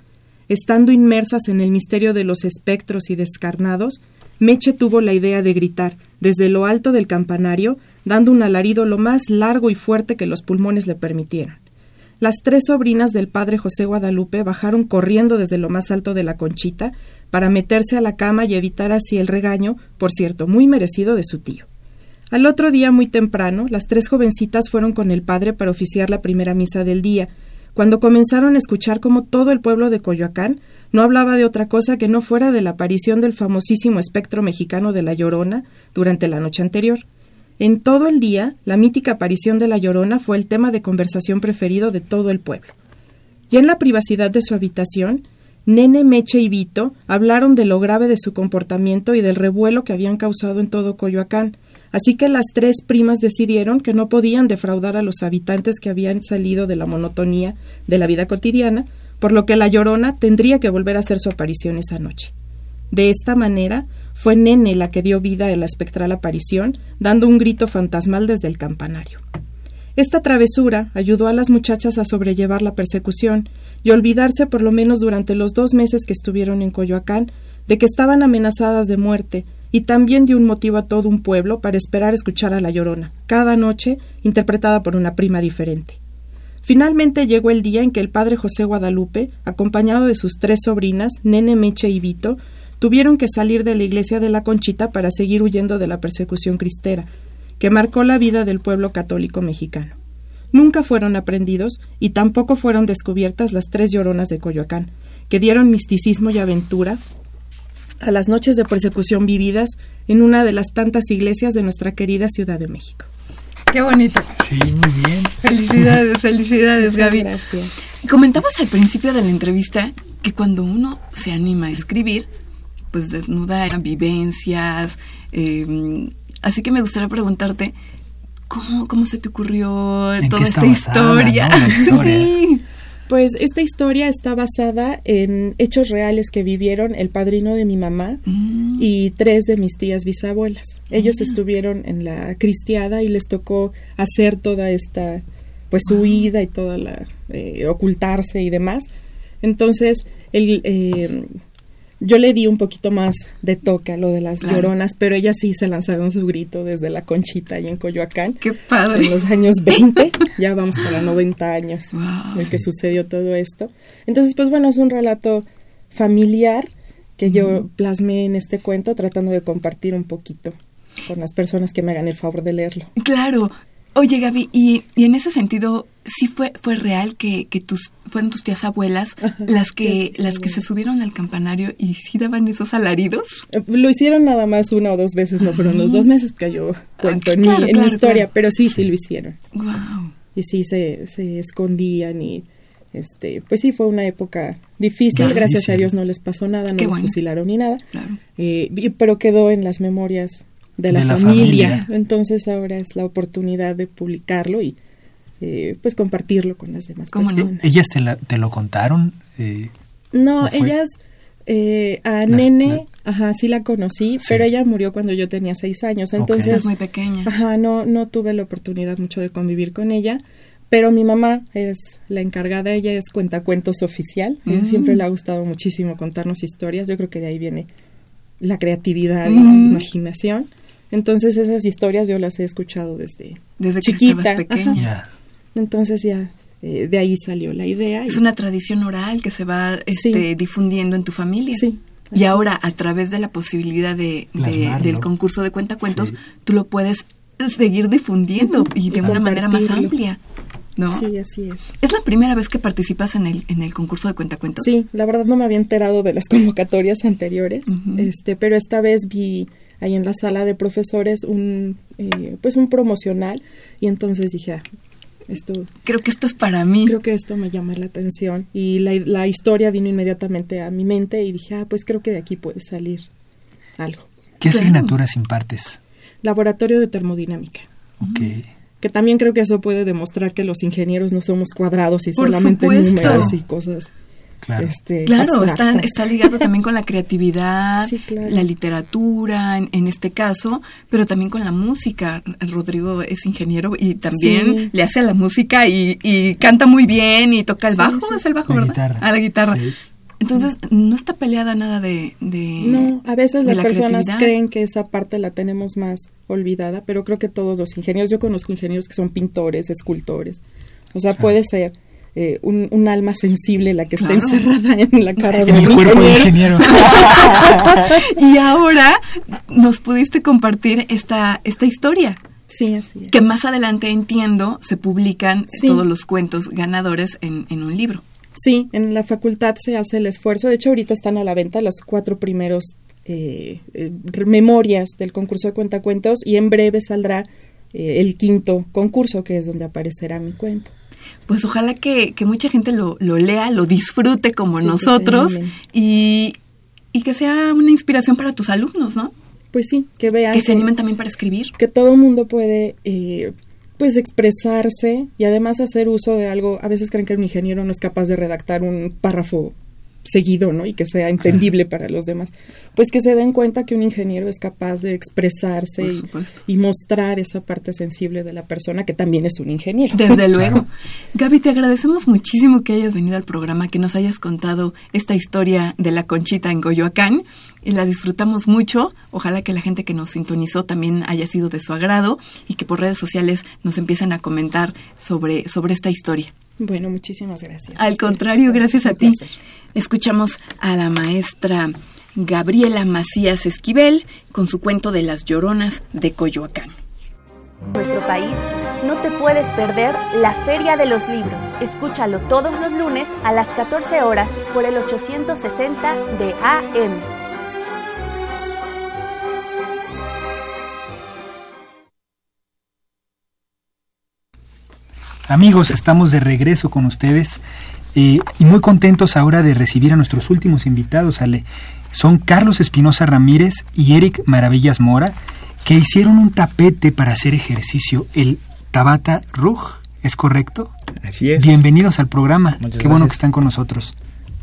Estando inmersas en el misterio de los espectros y descarnados, Meche tuvo la idea de gritar, desde lo alto del campanario, dando un alarido lo más largo y fuerte que los pulmones le permitieran. Las tres sobrinas del padre José Guadalupe bajaron corriendo desde lo más alto de la conchita para meterse a la cama y evitar así el regaño, por cierto, muy merecido de su tío. Al otro día, muy temprano, las tres jovencitas fueron con el padre para oficiar la primera misa del día, cuando comenzaron a escuchar cómo todo el pueblo de Coyoacán no hablaba de otra cosa que no fuera de la aparición del famosísimo espectro mexicano de la Llorona durante la noche anterior. En todo el día, la mítica aparición de la Llorona fue el tema de conversación preferido de todo el pueblo. Y en la privacidad de su habitación, Nene, Meche y Vito hablaron de lo grave de su comportamiento y del revuelo que habían causado en todo Coyoacán, así que las tres primas decidieron que no podían defraudar a los habitantes que habían salido de la monotonía de la vida cotidiana, por lo que la Llorona tendría que volver a hacer su aparición esa noche. De esta manera, fue Nene la que dio vida a la espectral aparición, dando un grito fantasmal desde el campanario. Esta travesura ayudó a las muchachas a sobrellevar la persecución y olvidarse por lo menos durante los dos meses que estuvieron en Coyoacán de que estaban amenazadas de muerte y también dio un motivo a todo un pueblo para esperar escuchar a La Llorona, cada noche interpretada por una prima diferente. Finalmente llegó el día en que el padre José Guadalupe, acompañado de sus tres sobrinas, Nene, Meche y Vito, tuvieron que salir de la iglesia de la Conchita para seguir huyendo de la persecución cristera, que marcó la vida del pueblo católico mexicano. Nunca fueron aprendidos y tampoco fueron descubiertas las tres lloronas de Coyoacán, que dieron misticismo y aventura a las noches de persecución vividas en una de las tantas iglesias de nuestra querida Ciudad de México. Qué bonito. Sí, muy bien. Felicidades, felicidades, Gaby. Gracias. Comentabas al principio de la entrevista que cuando uno se anima a escribir, pues desnuda vivencias. Eh, así que me gustaría preguntarte, ¿cómo, cómo se te ocurrió ¿En toda esta historia? no? La historia. sí. Pues esta historia está basada en hechos reales que vivieron el padrino de mi mamá Mm. y tres de mis tías bisabuelas. Ellos estuvieron en la cristiada y les tocó hacer toda esta, pues su huida y toda la, eh, ocultarse y demás. Entonces, el, eh, yo le di un poquito más de toque a lo de las Claro. lloronas, pero ellas sí se lanzaron su grito desde la conchita y en Coyoacán. Qué padre. En los años 20, ya vamos para 90 años Wow, en que sucedió todo esto. Entonces, pues bueno, es un relato familiar que yo plasmé en este cuento tratando de compartir un poquito con las personas que me hagan el favor de leerlo. Claro. Oye, Gaby, y, y en ese sentido, ¿sí fue, fue real que, que tus, fueron tus tías abuelas las que, las que se subieron al campanario y sí daban esos alaridos? Lo hicieron nada más una o dos veces, no fueron los dos meses que yo cuento en, mi- Ah, claro, en mi historia, claro. pero sí, sí lo hicieron. Wow. Y sí se, se escondían y este, pues sí fue una época difícil, gracias a Dios no les pasó nada, no Qué los bueno. fusilaron ni nada. Claro. Eh, pero quedó en las memorias de la, De la familia. familia. Entonces ahora es la oportunidad de publicarlo y eh, pues compartirlo con las demás ¿Cómo no? personas. ¿Ellas te, la- te lo contaron? Eh, No, ellas, eh, a Las- Nene, ajá, sí la conocí, Sí. pero ella murió cuando yo tenía seis años, entonces, Estás muy pequeña. ajá, no, no tuve la oportunidad mucho de convivir con ella, pero mi mamá es la encargada, ella es cuentacuentos oficial, ella Mm. siempre le ha gustado muchísimo contarnos historias, yo creo que de ahí viene la creatividad y Mm. la imaginación, entonces esas historias yo las he escuchado desde Desde que chiquita, estabas pequeña. entonces ya eh, de ahí salió la idea. Es y- una tradición oral que se va este, Sí. difundiendo en tu familia. Sí, Y ahora, es. a través de la posibilidad de, de- del concurso de cuentacuentos, Sí. tú lo puedes seguir difundiendo y de Y una manera más amplia. ¿no? Sí, así es. ¿Es la primera vez que participas en el, en el concurso de cuentacuentos? Sí, la verdad no me había enterado de las convocatorias anteriores, este, pero esta vez vi ahí en la sala de profesores un, eh, pues un promocional y entonces dije, ah, esto, Creo que esto es para mí. creo que esto me llama la atención y la, la historia vino inmediatamente a mi mente y dije, ah, pues creo que de aquí puede salir algo. ¿Qué Claro. asignaturas impartes? Laboratorio de termodinámica. Ok. Que también creo que eso puede demostrar que los ingenieros no somos cuadrados y Por solamente supuesto. números y cosas. Claro. Este, Claro, está, está ligado también con la creatividad, Sí, claro. la literatura, en, en este caso, pero también con la música. Rodrigo es ingeniero y también Sí. le hace a la música y, y canta muy bien y toca el Sí, bajo, sí, es el bajo, La ¿verdad? guitarra. A la guitarra. Sí. Entonces, no está peleada nada de... de No, a veces de las la personas creatividad. creen que esa parte la tenemos más olvidada, pero creo que todos los ingenieros, yo conozco ingenieros que son pintores, escultores, o sea, puede ser eh, un, un alma sensible la que Claro. está encerrada en la cara de En el cuerpo de ingeniero. ingeniero. y ahora nos pudiste compartir esta, esta historia. Sí, así es. Que más adelante entiendo se publican Sí. todos los cuentos ganadores en, en un libro. Sí, en la facultad se hace el esfuerzo. De hecho, ahorita están a la venta los cuatro primeros eh, eh, memorias del concurso de cuentacuentos y en breve saldrá eh, el quinto concurso, que es donde aparecerá mi cuento. Pues ojalá que, que mucha gente lo, lo lea, lo disfrute como Sí, nosotros y, y que sea una inspiración para tus alumnos, ¿no? Pues sí, que vean Que se animen también para escribir. que todo mundo puede eh, pues expresarse y además hacer uso de algo. A veces creen que un ingeniero no es capaz de redactar un párrafo seguido, ¿no? Y que sea entendible para los demás. Pues que se den cuenta que un ingeniero es capaz de expresarse y, mostrar esa parte sensible de la persona que también es un ingeniero. Desde luego. Gaby, te agradecemos muchísimo que hayas venido al programa, que nos hayas contado esta historia de la conchita en Coyoacán. Y la disfrutamos mucho. Ojalá que la gente que nos sintonizó también haya sido de su agrado y que por redes sociales nos empiecen a comentar sobre, sobre esta historia. Bueno, muchísimas gracias. Al contrario, gracias a ti. Escuchamos a la maestra Gabriela Macías Esquivel con su cuento de las lloronas de Coyoacán. En nuestro país, no te puedes perder la Feria de los Libros. Escúchalo todos los lunes a las 14 horas por el 860 de AM. Amigos, estamos de regreso con ustedes eh, y muy contentos ahora de recibir a nuestros últimos invitados, Ale. Son Carlos Espinosa Ramírez y Eric Maravillas Mora, que hicieron un tapete para hacer ejercicio, el Tabata Rug, ¿es correcto? Así es. Bienvenidos al programa. Muchas Qué bueno que están con nosotros.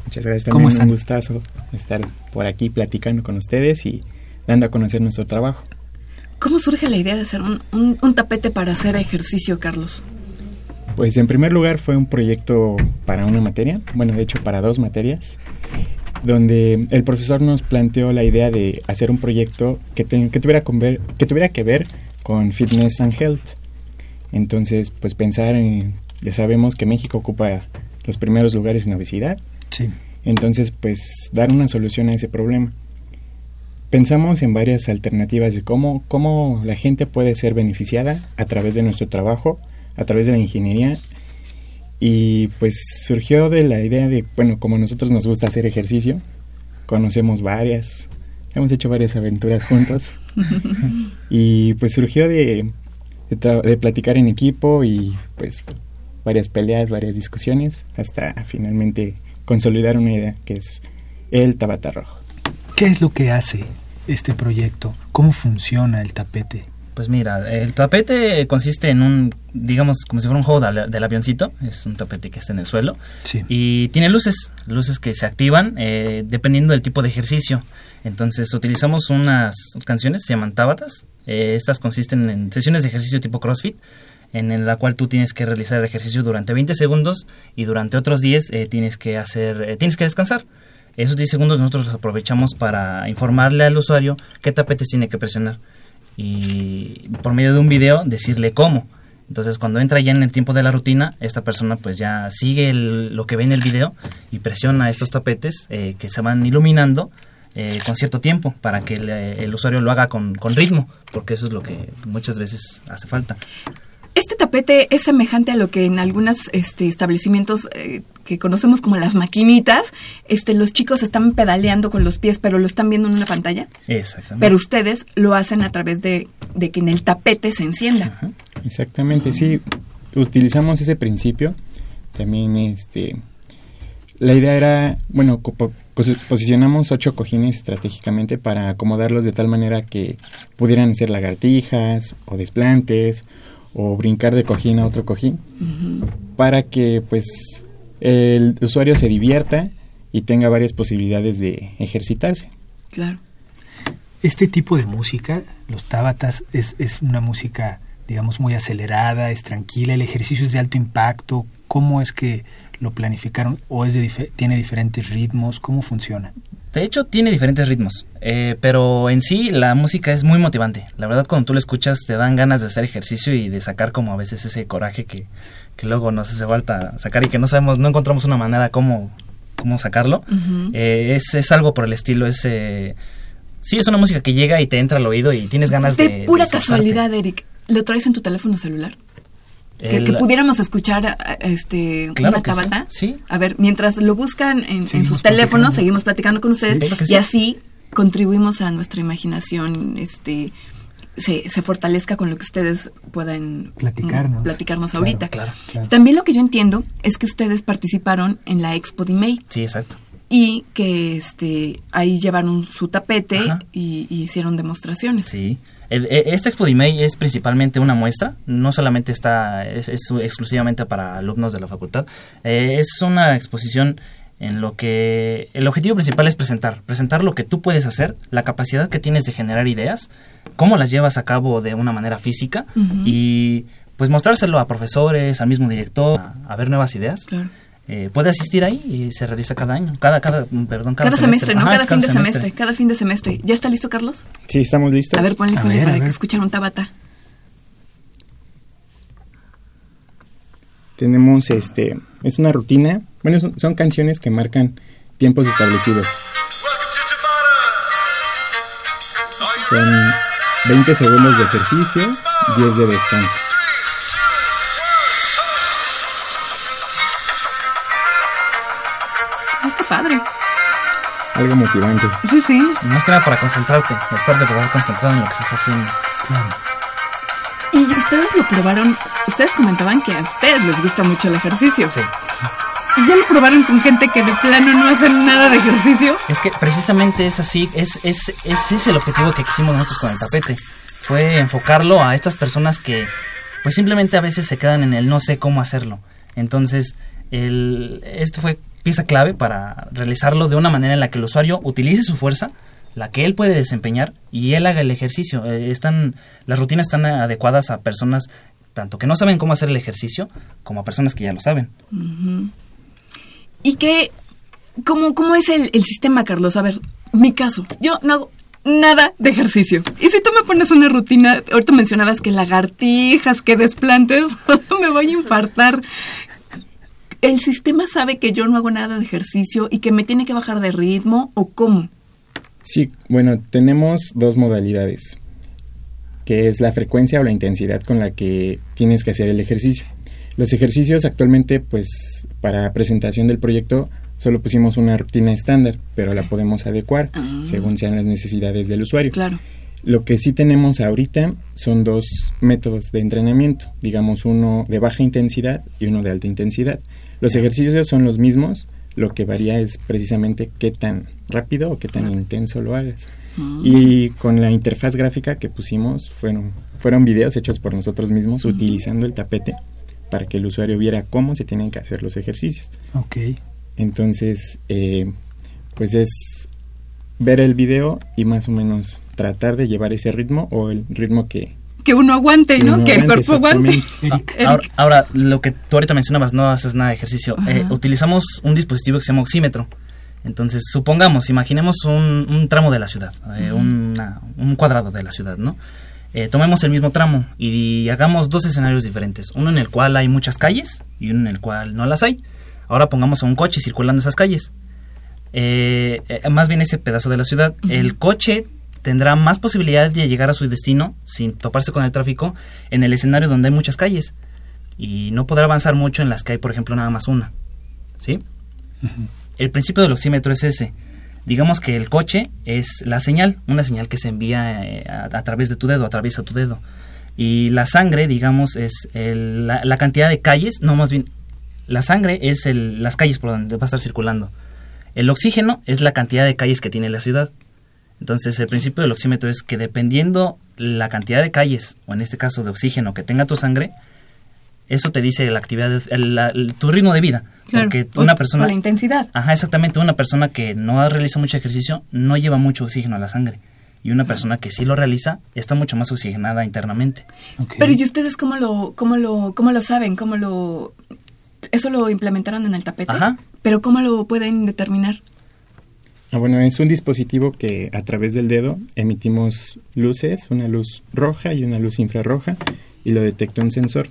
Muchas gracias. ¿Cómo También están? un gustazo estar por aquí platicando con ustedes y dando a conocer nuestro trabajo. ¿Cómo surge la idea de hacer un, un- un tapete para hacer ejercicio, Carlos? Pues en primer lugar fue un proyecto para una materia, bueno, de hecho para dos materias, donde el profesor nos planteó la idea de hacer un proyecto que, que, tuviera, con ver- que tuviera que ver con fitness and health. Entonces, pues pensar en, ya sabemos que México ocupa los primeros lugares en obesidad, Sí. Entonces, pues dar una solución a ese problema. Pensamos en varias alternativas de cómo, cómo la gente puede ser beneficiada a través de nuestro trabajo, a través de la ingeniería. Y pues surgió de la idea de, bueno, como a nosotros nos gusta hacer ejercicio, conocemos varias, hemos hecho varias aventuras juntos. y pues surgió de, de, de platicar en equipo y pues varias peleas, varias discusiones, hasta finalmente consolidar una idea que es el Tabata Rojo. ¿Qué es lo que hace este proyecto? ¿Cómo funciona el tapete? Pues mira, el tapete consiste en un, digamos, como si fuera un juego del, del avioncito. Es un tapete que está en el suelo. Sí. Y tiene luces, luces que se activan eh, dependiendo del tipo de ejercicio. Entonces utilizamos unas canciones, se llaman tabatas. Eh, estas consisten en sesiones de ejercicio tipo CrossFit, en la cual tú tienes que realizar el ejercicio durante 20 segundos y durante otros 10 eh, tienes que hacer, eh, tienes que descansar. Esos 10 segundos nosotros los aprovechamos para informarle al usuario qué tapetes tiene que presionar y por medio de un video decirle cómo. Entonces cuando entra ya en el tiempo de la rutina, esta persona pues ya sigue el- lo que ve en el video y presiona estos tapetes eh, que se van iluminando eh, con cierto tiempo para que el, eh, usuario lo haga con, con ritmo, porque eso es lo que muchas veces hace falta. Este tapete es semejante a lo que en algunos este, establecimientos eh, que conocemos como las maquinitas, este, los chicos están pedaleando con los pies, pero lo están viendo en una pantalla. Exactamente. Pero ustedes lo hacen a través de, de que en el tapete se encienda. Exactamente, sí. Utilizamos ese principio. También, este. La idea era, bueno, posicionamos ocho cojines estratégicamente para acomodarlos de tal manera que pudieran ser lagartijas o desplantes o brincar de cojín a otro cojín para que pues el usuario se divierta y tenga varias posibilidades de ejercitarse. Claro. Este tipo de música, los tábatas, es, es una música, digamos, muy acelerada, es tranquila, el ejercicio es de alto impacto. ¿Cómo es que lo planificaron? ¿O es de tiene diferentes ritmos? ¿Cómo funciona? De hecho, tiene diferentes ritmos, eh, pero en sí la música es muy motivante. La verdad, cuando tú la escuchas, te dan ganas de hacer ejercicio y de sacar como a veces ese coraje que, que luego nos hace falta sacar y que no sabemos, no encontramos una manera cómo, cómo sacarlo. Eh, es, es algo por el estilo, es... eh, sí, es una música que llega y te entra al oído y tienes ganas de... de pura de casualidad, Eric, ¿lo traes en tu teléfono celular? Que, El- que pudiéramos escuchar a- este Claro una sí, tabata. sí. A ver, mientras lo buscan en, en sus teléfonos, seguimos platicando con ustedes Sí, y sí. así contribuimos a nuestra imaginación, este se, se fortalezca con lo que ustedes puedan Platicarnos. mm, platicarnos Claro, ahorita. claro, claro. También lo que yo entiendo es que ustedes participaron en la Expo de May Sí, exacto. y que este ahí llevaron su tapete y, y hicieron demostraciones. Sí. E- Este Expo de May es principalmente una muestra, no solamente está, es, es exclusivamente para alumnos de la facultad, Eh, es una exposición en lo que el objetivo principal es presentar, presentar lo que tú puedes hacer, la capacidad que tienes de generar ideas, cómo las llevas a cabo de una manera física y pues mostrárselo a profesores, al mismo director, a, a ver nuevas ideas. Claro. Eh, puede asistir ahí y se realiza cada año, cada, cada, perdón, cada, Cada, semestre, ¿no? Ajá, cada fin de semestre. cada fin de semestre. ¿Ya está listo, Carlos? Sí, ¿estamos listos? A ver, ponle, A ponle ver, para a que escuchar un tabata. Tenemos este, es una rutina, bueno, son, son canciones que marcan tiempos establecidos. Son 20 segundos de ejercicio, 10 de descanso. Padre. Algo motivante. Sí, sí. Más que nada para concentrarte, estar de verdad concentrado en lo que estás haciendo. Claro. Y ustedes lo probaron, ustedes comentaban que a ustedes les gusta mucho el ejercicio. Sí. ¿Y ya lo probaron con gente que de plano no hacen nada de ejercicio? Es que precisamente es así, es, es, ese es el objetivo que quisimos nosotros con el tapete. Fue enfocarlo a estas personas que pues simplemente a veces se quedan en el no sé cómo hacerlo. Entonces, el, esto fue pieza clave para realizarlo de una manera en la que el usuario utilice su fuerza, la que él puede desempeñar y él haga el ejercicio. Eh, están, las rutinas están adecuadas a personas tanto que no saben cómo hacer el ejercicio como a personas que ya lo saben. ¿Y qué? ¿Cómo, cómo es el, el sistema, Carlos? A ver, mi caso. Yo no hago nada de ejercicio. Y si tú me pones una rutina, ahorita mencionabas que lagartijas, que desplantes, me voy a infartar. ¿El sistema sabe que yo no hago nada de ejercicio y que me tiene que bajar de ritmo o cómo? Sí, bueno, tenemos dos modalidades, que es la frecuencia o la intensidad con la que tienes que hacer el ejercicio. Los ejercicios actualmente, pues, para presentación del proyecto, solo pusimos una rutina estándar, pero la podemos adecuar Ah. según sean las necesidades del usuario. Claro. Lo que sí tenemos ahorita son dos métodos de entrenamiento, digamos uno de baja intensidad y uno de alta intensidad. Los ejercicios son los mismos, lo que varía es precisamente qué tan rápido o qué tan intenso lo hagas. Y con la interfaz gráfica que pusimos fueron, fueron videos hechos por nosotros mismos utilizando el tapete para que el usuario viera cómo se tienen que hacer los ejercicios. Ok. Entonces, eh, pues es ver el video y más o menos tratar de llevar ese ritmo o el ritmo que... Que uno aguante, Que ¿no? que el cuerpo aguante. Ahora, ahora, lo que tú ahorita mencionabas, no haces nada de ejercicio. Eh, utilizamos un dispositivo que se llama oxímetro. Entonces, supongamos, imaginemos un, un tramo de la ciudad, eh, una- un cuadrado de la ciudad, ¿no? Eh, tomemos el mismo tramo y hagamos dos escenarios diferentes. Uno en el cual hay muchas calles y uno en el cual no las hay. Ahora pongamos a un coche circulando esas calles. Eh, eh, más bien ese pedazo de la ciudad. El coche tendrá más posibilidad de llegar a su destino sin toparse con el tráfico en el escenario donde hay muchas calles y no podrá avanzar mucho en las que hay, por ejemplo, nada más una. ¿Sí? El principio del oxímetro es ese. Digamos que el coche es la señal, una señal que se envía eh, a, a través de tu dedo, atraviesa tu dedo. Y la sangre, digamos, es el- la, la cantidad de calles, no más bien, la sangre es el- las calles por donde va a estar circulando. El oxígeno es la cantidad de calles que tiene la ciudad. Entonces, el principio del oxímetro es que dependiendo la cantidad de calles, o en este caso de oxígeno que tenga tu sangre, eso te dice la actividad, de- el- la- el- tu ritmo de vida. Claro. Porque una o persona... la intensidad. Ajá, exactamente. Una persona que no realiza mucho ejercicio no lleva mucho oxígeno a la sangre. Y una persona que sí lo realiza está mucho más oxigenada internamente. Pero ¿y ustedes cómo lo, cómo lo, cómo lo saben? ¿Cómo lo... Eso lo implementaron en el tapete? Ajá. Pero ¿cómo lo pueden determinar? Ah, bueno, es un dispositivo que a través del dedo emitimos luces, una luz roja y una luz infrarroja, y lo detecta un sensor.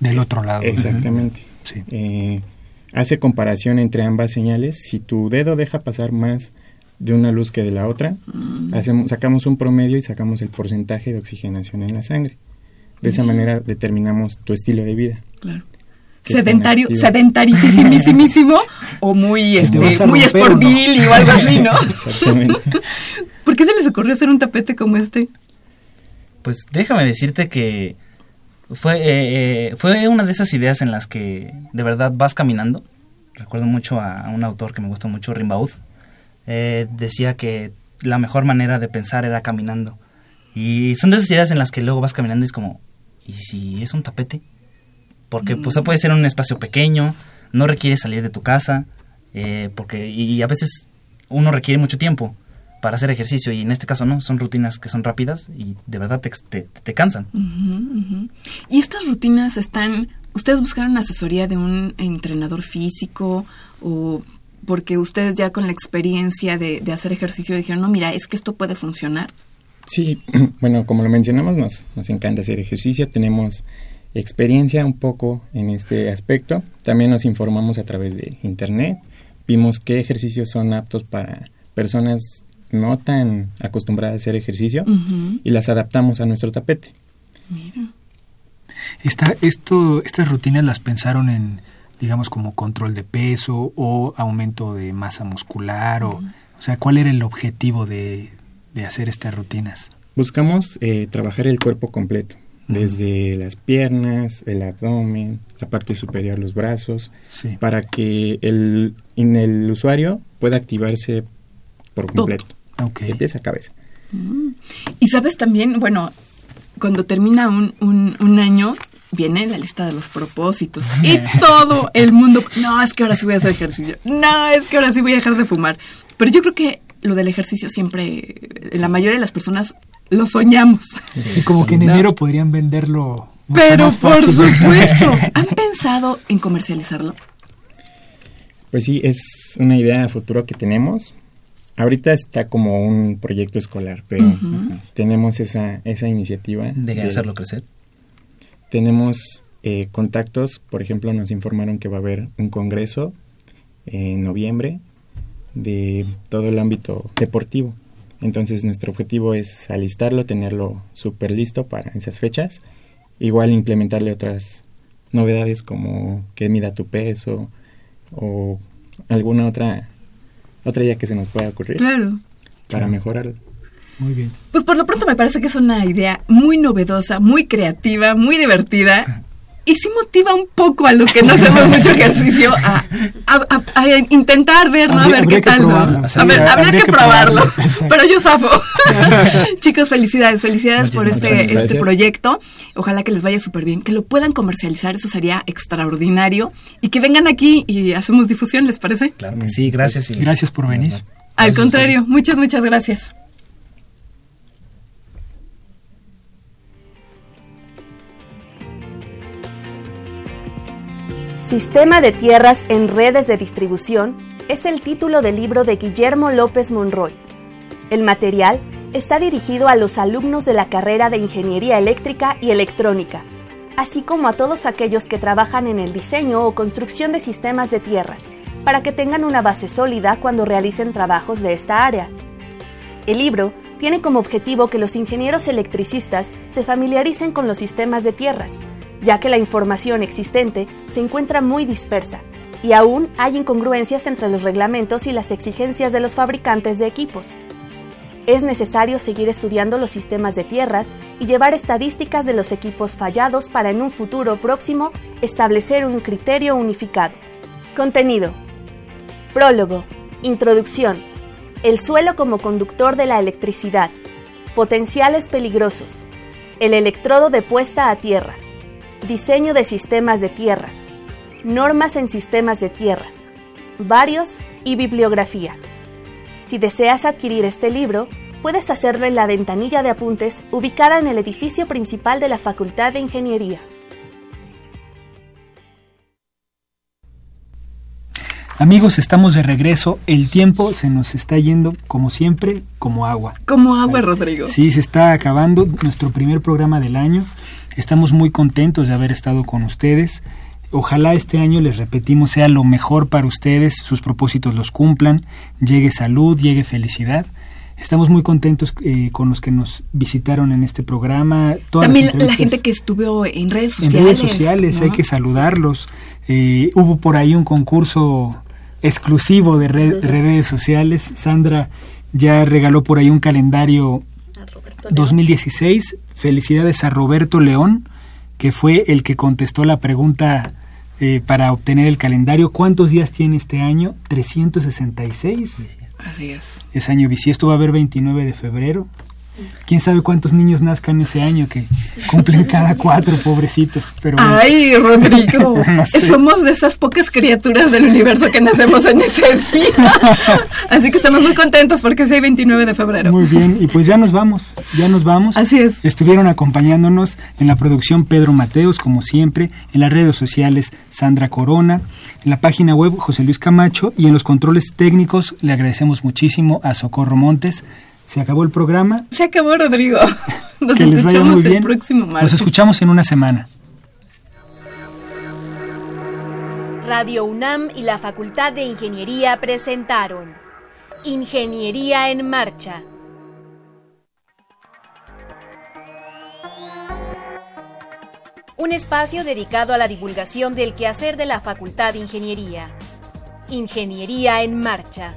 Del otro lado. Exactamente. Sí. Eh, hace comparación entre ambas señales. Si tu dedo deja pasar más de una luz que de la otra, hacemos, sacamos un promedio y sacamos el porcentaje de oxigenación en la sangre. De esa manera determinamos tu estilo de vida. Claro. ¿Qué Sedentario, o muy, este, muy sportbil o algo así, ¿no? Exactamente. ¿Por qué se les ocurrió hacer un tapete como este? Pues déjame decirte que fue, eh, eh, fue una de esas ideas en las que de verdad vas caminando. Recuerdo mucho a, a un autor que me gusta mucho, Rimbaud. Eh, decía que la mejor manera de pensar era caminando. Y son de esas ideas en las que luego vas caminando y es como, ¿y si es un tapete? Porque pues puede ser un espacio pequeño, no requiere salir de tu casa, eh, porque y a veces uno requiere mucho tiempo para hacer ejercicio y en este caso no, son rutinas que son rápidas y de verdad te, te, te cansan. Y estas rutinas están... ¿Ustedes buscaron asesoría de un entrenador físico o porque ustedes ya con la experiencia de, de hacer ejercicio dijeron, no, mira, es que esto puede funcionar? Sí, bueno, como lo mencionamos, nos, nos encanta hacer ejercicio, tenemos experiencia un poco en este aspecto, también nos informamos a través de internet, vimos qué ejercicios son aptos para personas no tan acostumbradas a hacer ejercicio y las adaptamos a nuestro tapete. Esta, esto, estas rutinas las pensaron en, digamos, como control de peso o aumento de masa muscular o, o sea, ¿cuál era el objetivo de, de hacer estas rutinas? Buscamos eh, trabajar el cuerpo completo, desde las piernas, el abdomen, la parte superior, los brazos, Sí. para que el, en el usuario pueda activarse por completo, Ok. de pies a cabeza. Y sabes también, bueno, cuando termina un, un, un año, viene la lista de los propósitos. Y todo el mundo, no, es que ahora sí voy a hacer ejercicio. No, es que ahora sí voy a dejar de fumar. Pero yo creo que lo del ejercicio siempre, la mayoría de las personas lo soñamos. Sí, como que en No. enero podrían venderlo. mucho Pero más por fácil. supuesto, ¿han pensado en comercializarlo? Pues sí, es una idea a futuro que tenemos. Ahorita está como un proyecto escolar, pero tenemos esa, esa iniciativa. De hacerlo crecer. Tenemos eh, contactos, por ejemplo, nos informaron que va a haber un congreso en noviembre de todo el ámbito deportivo. Entonces nuestro objetivo es alistarlo, tenerlo súper listo para esas fechas. Igual implementarle otras novedades como que mida tu peso o alguna otra otra idea que se nos pueda ocurrir Claro. para mejorarlo. Muy bien. Pues por lo pronto me parece que es una idea muy novedosa, muy creativa, muy divertida. Y sí motiva un poco a los que no hacemos mucho ejercicio a, a, intentar ver, ¿no? a ver qué tal. ¿no? a ver, habría, que, probarlo. pero yo zafo. Chicos, felicidades, felicidades por este, este proyecto. Ojalá que les vaya súper bien, que lo puedan comercializar, eso sería extraordinario. Y que vengan aquí y hacemos difusión, ¿les parece? Claro que sí, gracias. Y... Gracias por venir. Al contrario, muchas, muchas gracias. Sistema de tierras en redes de distribución es el título del libro de Guillermo López Monroy. El material está dirigido a los alumnos de la carrera de Ingeniería Eléctrica y Electrónica, así como a todos aquellos que trabajan en el diseño o construcción de sistemas de tierras, para que tengan una base sólida cuando realicen trabajos de esta área. El libro tiene como objetivo que los ingenieros electricistas se familiaricen con los sistemas de tierras, ya que la información existente se encuentra muy dispersa y aún hay incongruencias entre los reglamentos y las exigencias de los fabricantes de equipos. Es necesario seguir estudiando los sistemas de tierras y llevar estadísticas de los equipos fallados para en un futuro próximo establecer un criterio unificado. Contenido. Prólogo. Introducción. El suelo como conductor de la electricidad. Potenciales peligrosos. El electrodo de puesta a tierra Diseño de sistemas de tierras. Normas en sistemas de tierras. Varios y bibliografía. Si deseas adquirir este libro, puedes hacerlo en la ventanilla de apuntes ubicada en el edificio principal de la Facultad de Ingeniería. Amigos, estamos de regreso. El tiempo se nos está yendo, como siempre, como agua. Como agua, Rodrigo. Sí, se está acabando nuestro primer programa del año. Estamos muy contentos de haber estado con ustedes. Ojalá este año, les repetimos, sea lo mejor para ustedes, sus propósitos los cumplan, llegue salud, llegue felicidad. Estamos muy contentos eh, con los que nos visitaron en este programa. También la gente que estuvo en redes sociales. En redes sociales, hay que saludarlos. Eh, hubo por ahí un concurso exclusivo de redes sociales. Sandra ya regaló por ahí un calendario 2016 Felicidades a Roberto León, que fue el que contestó la pregunta eh, para obtener el calendario. ¿Cuántos días tiene este año? 366. Así es. Es año bisiesto, va a haber 29 de febrero quién sabe cuántos niños nazcan ese año que cumplen cada cuatro, pobrecitos. Pero Ay, Rodrigo, somos de esas pocas criaturas del universo que nacemos en ese día. Así que estamos muy contentos porque es el 29 de febrero. Muy bien, y pues ya nos vamos, ya nos vamos. Así es. Estuvieron acompañándonos en la producción Pedro Mateos, como siempre, en las redes sociales Sandra Corona, en la página web José Luis Camacho y en los controles técnicos le agradecemos muchísimo a Socorro Montes. Se acabó el programa. Se acabó, Rodrigo. Nos escuchamos el próximo martes. Nos escuchamos en una semana. Radio UNAM y la Facultad de Ingeniería presentaron Ingeniería en Marcha. Un espacio dedicado a la divulgación del quehacer de la Facultad de Ingeniería. Ingeniería en Marcha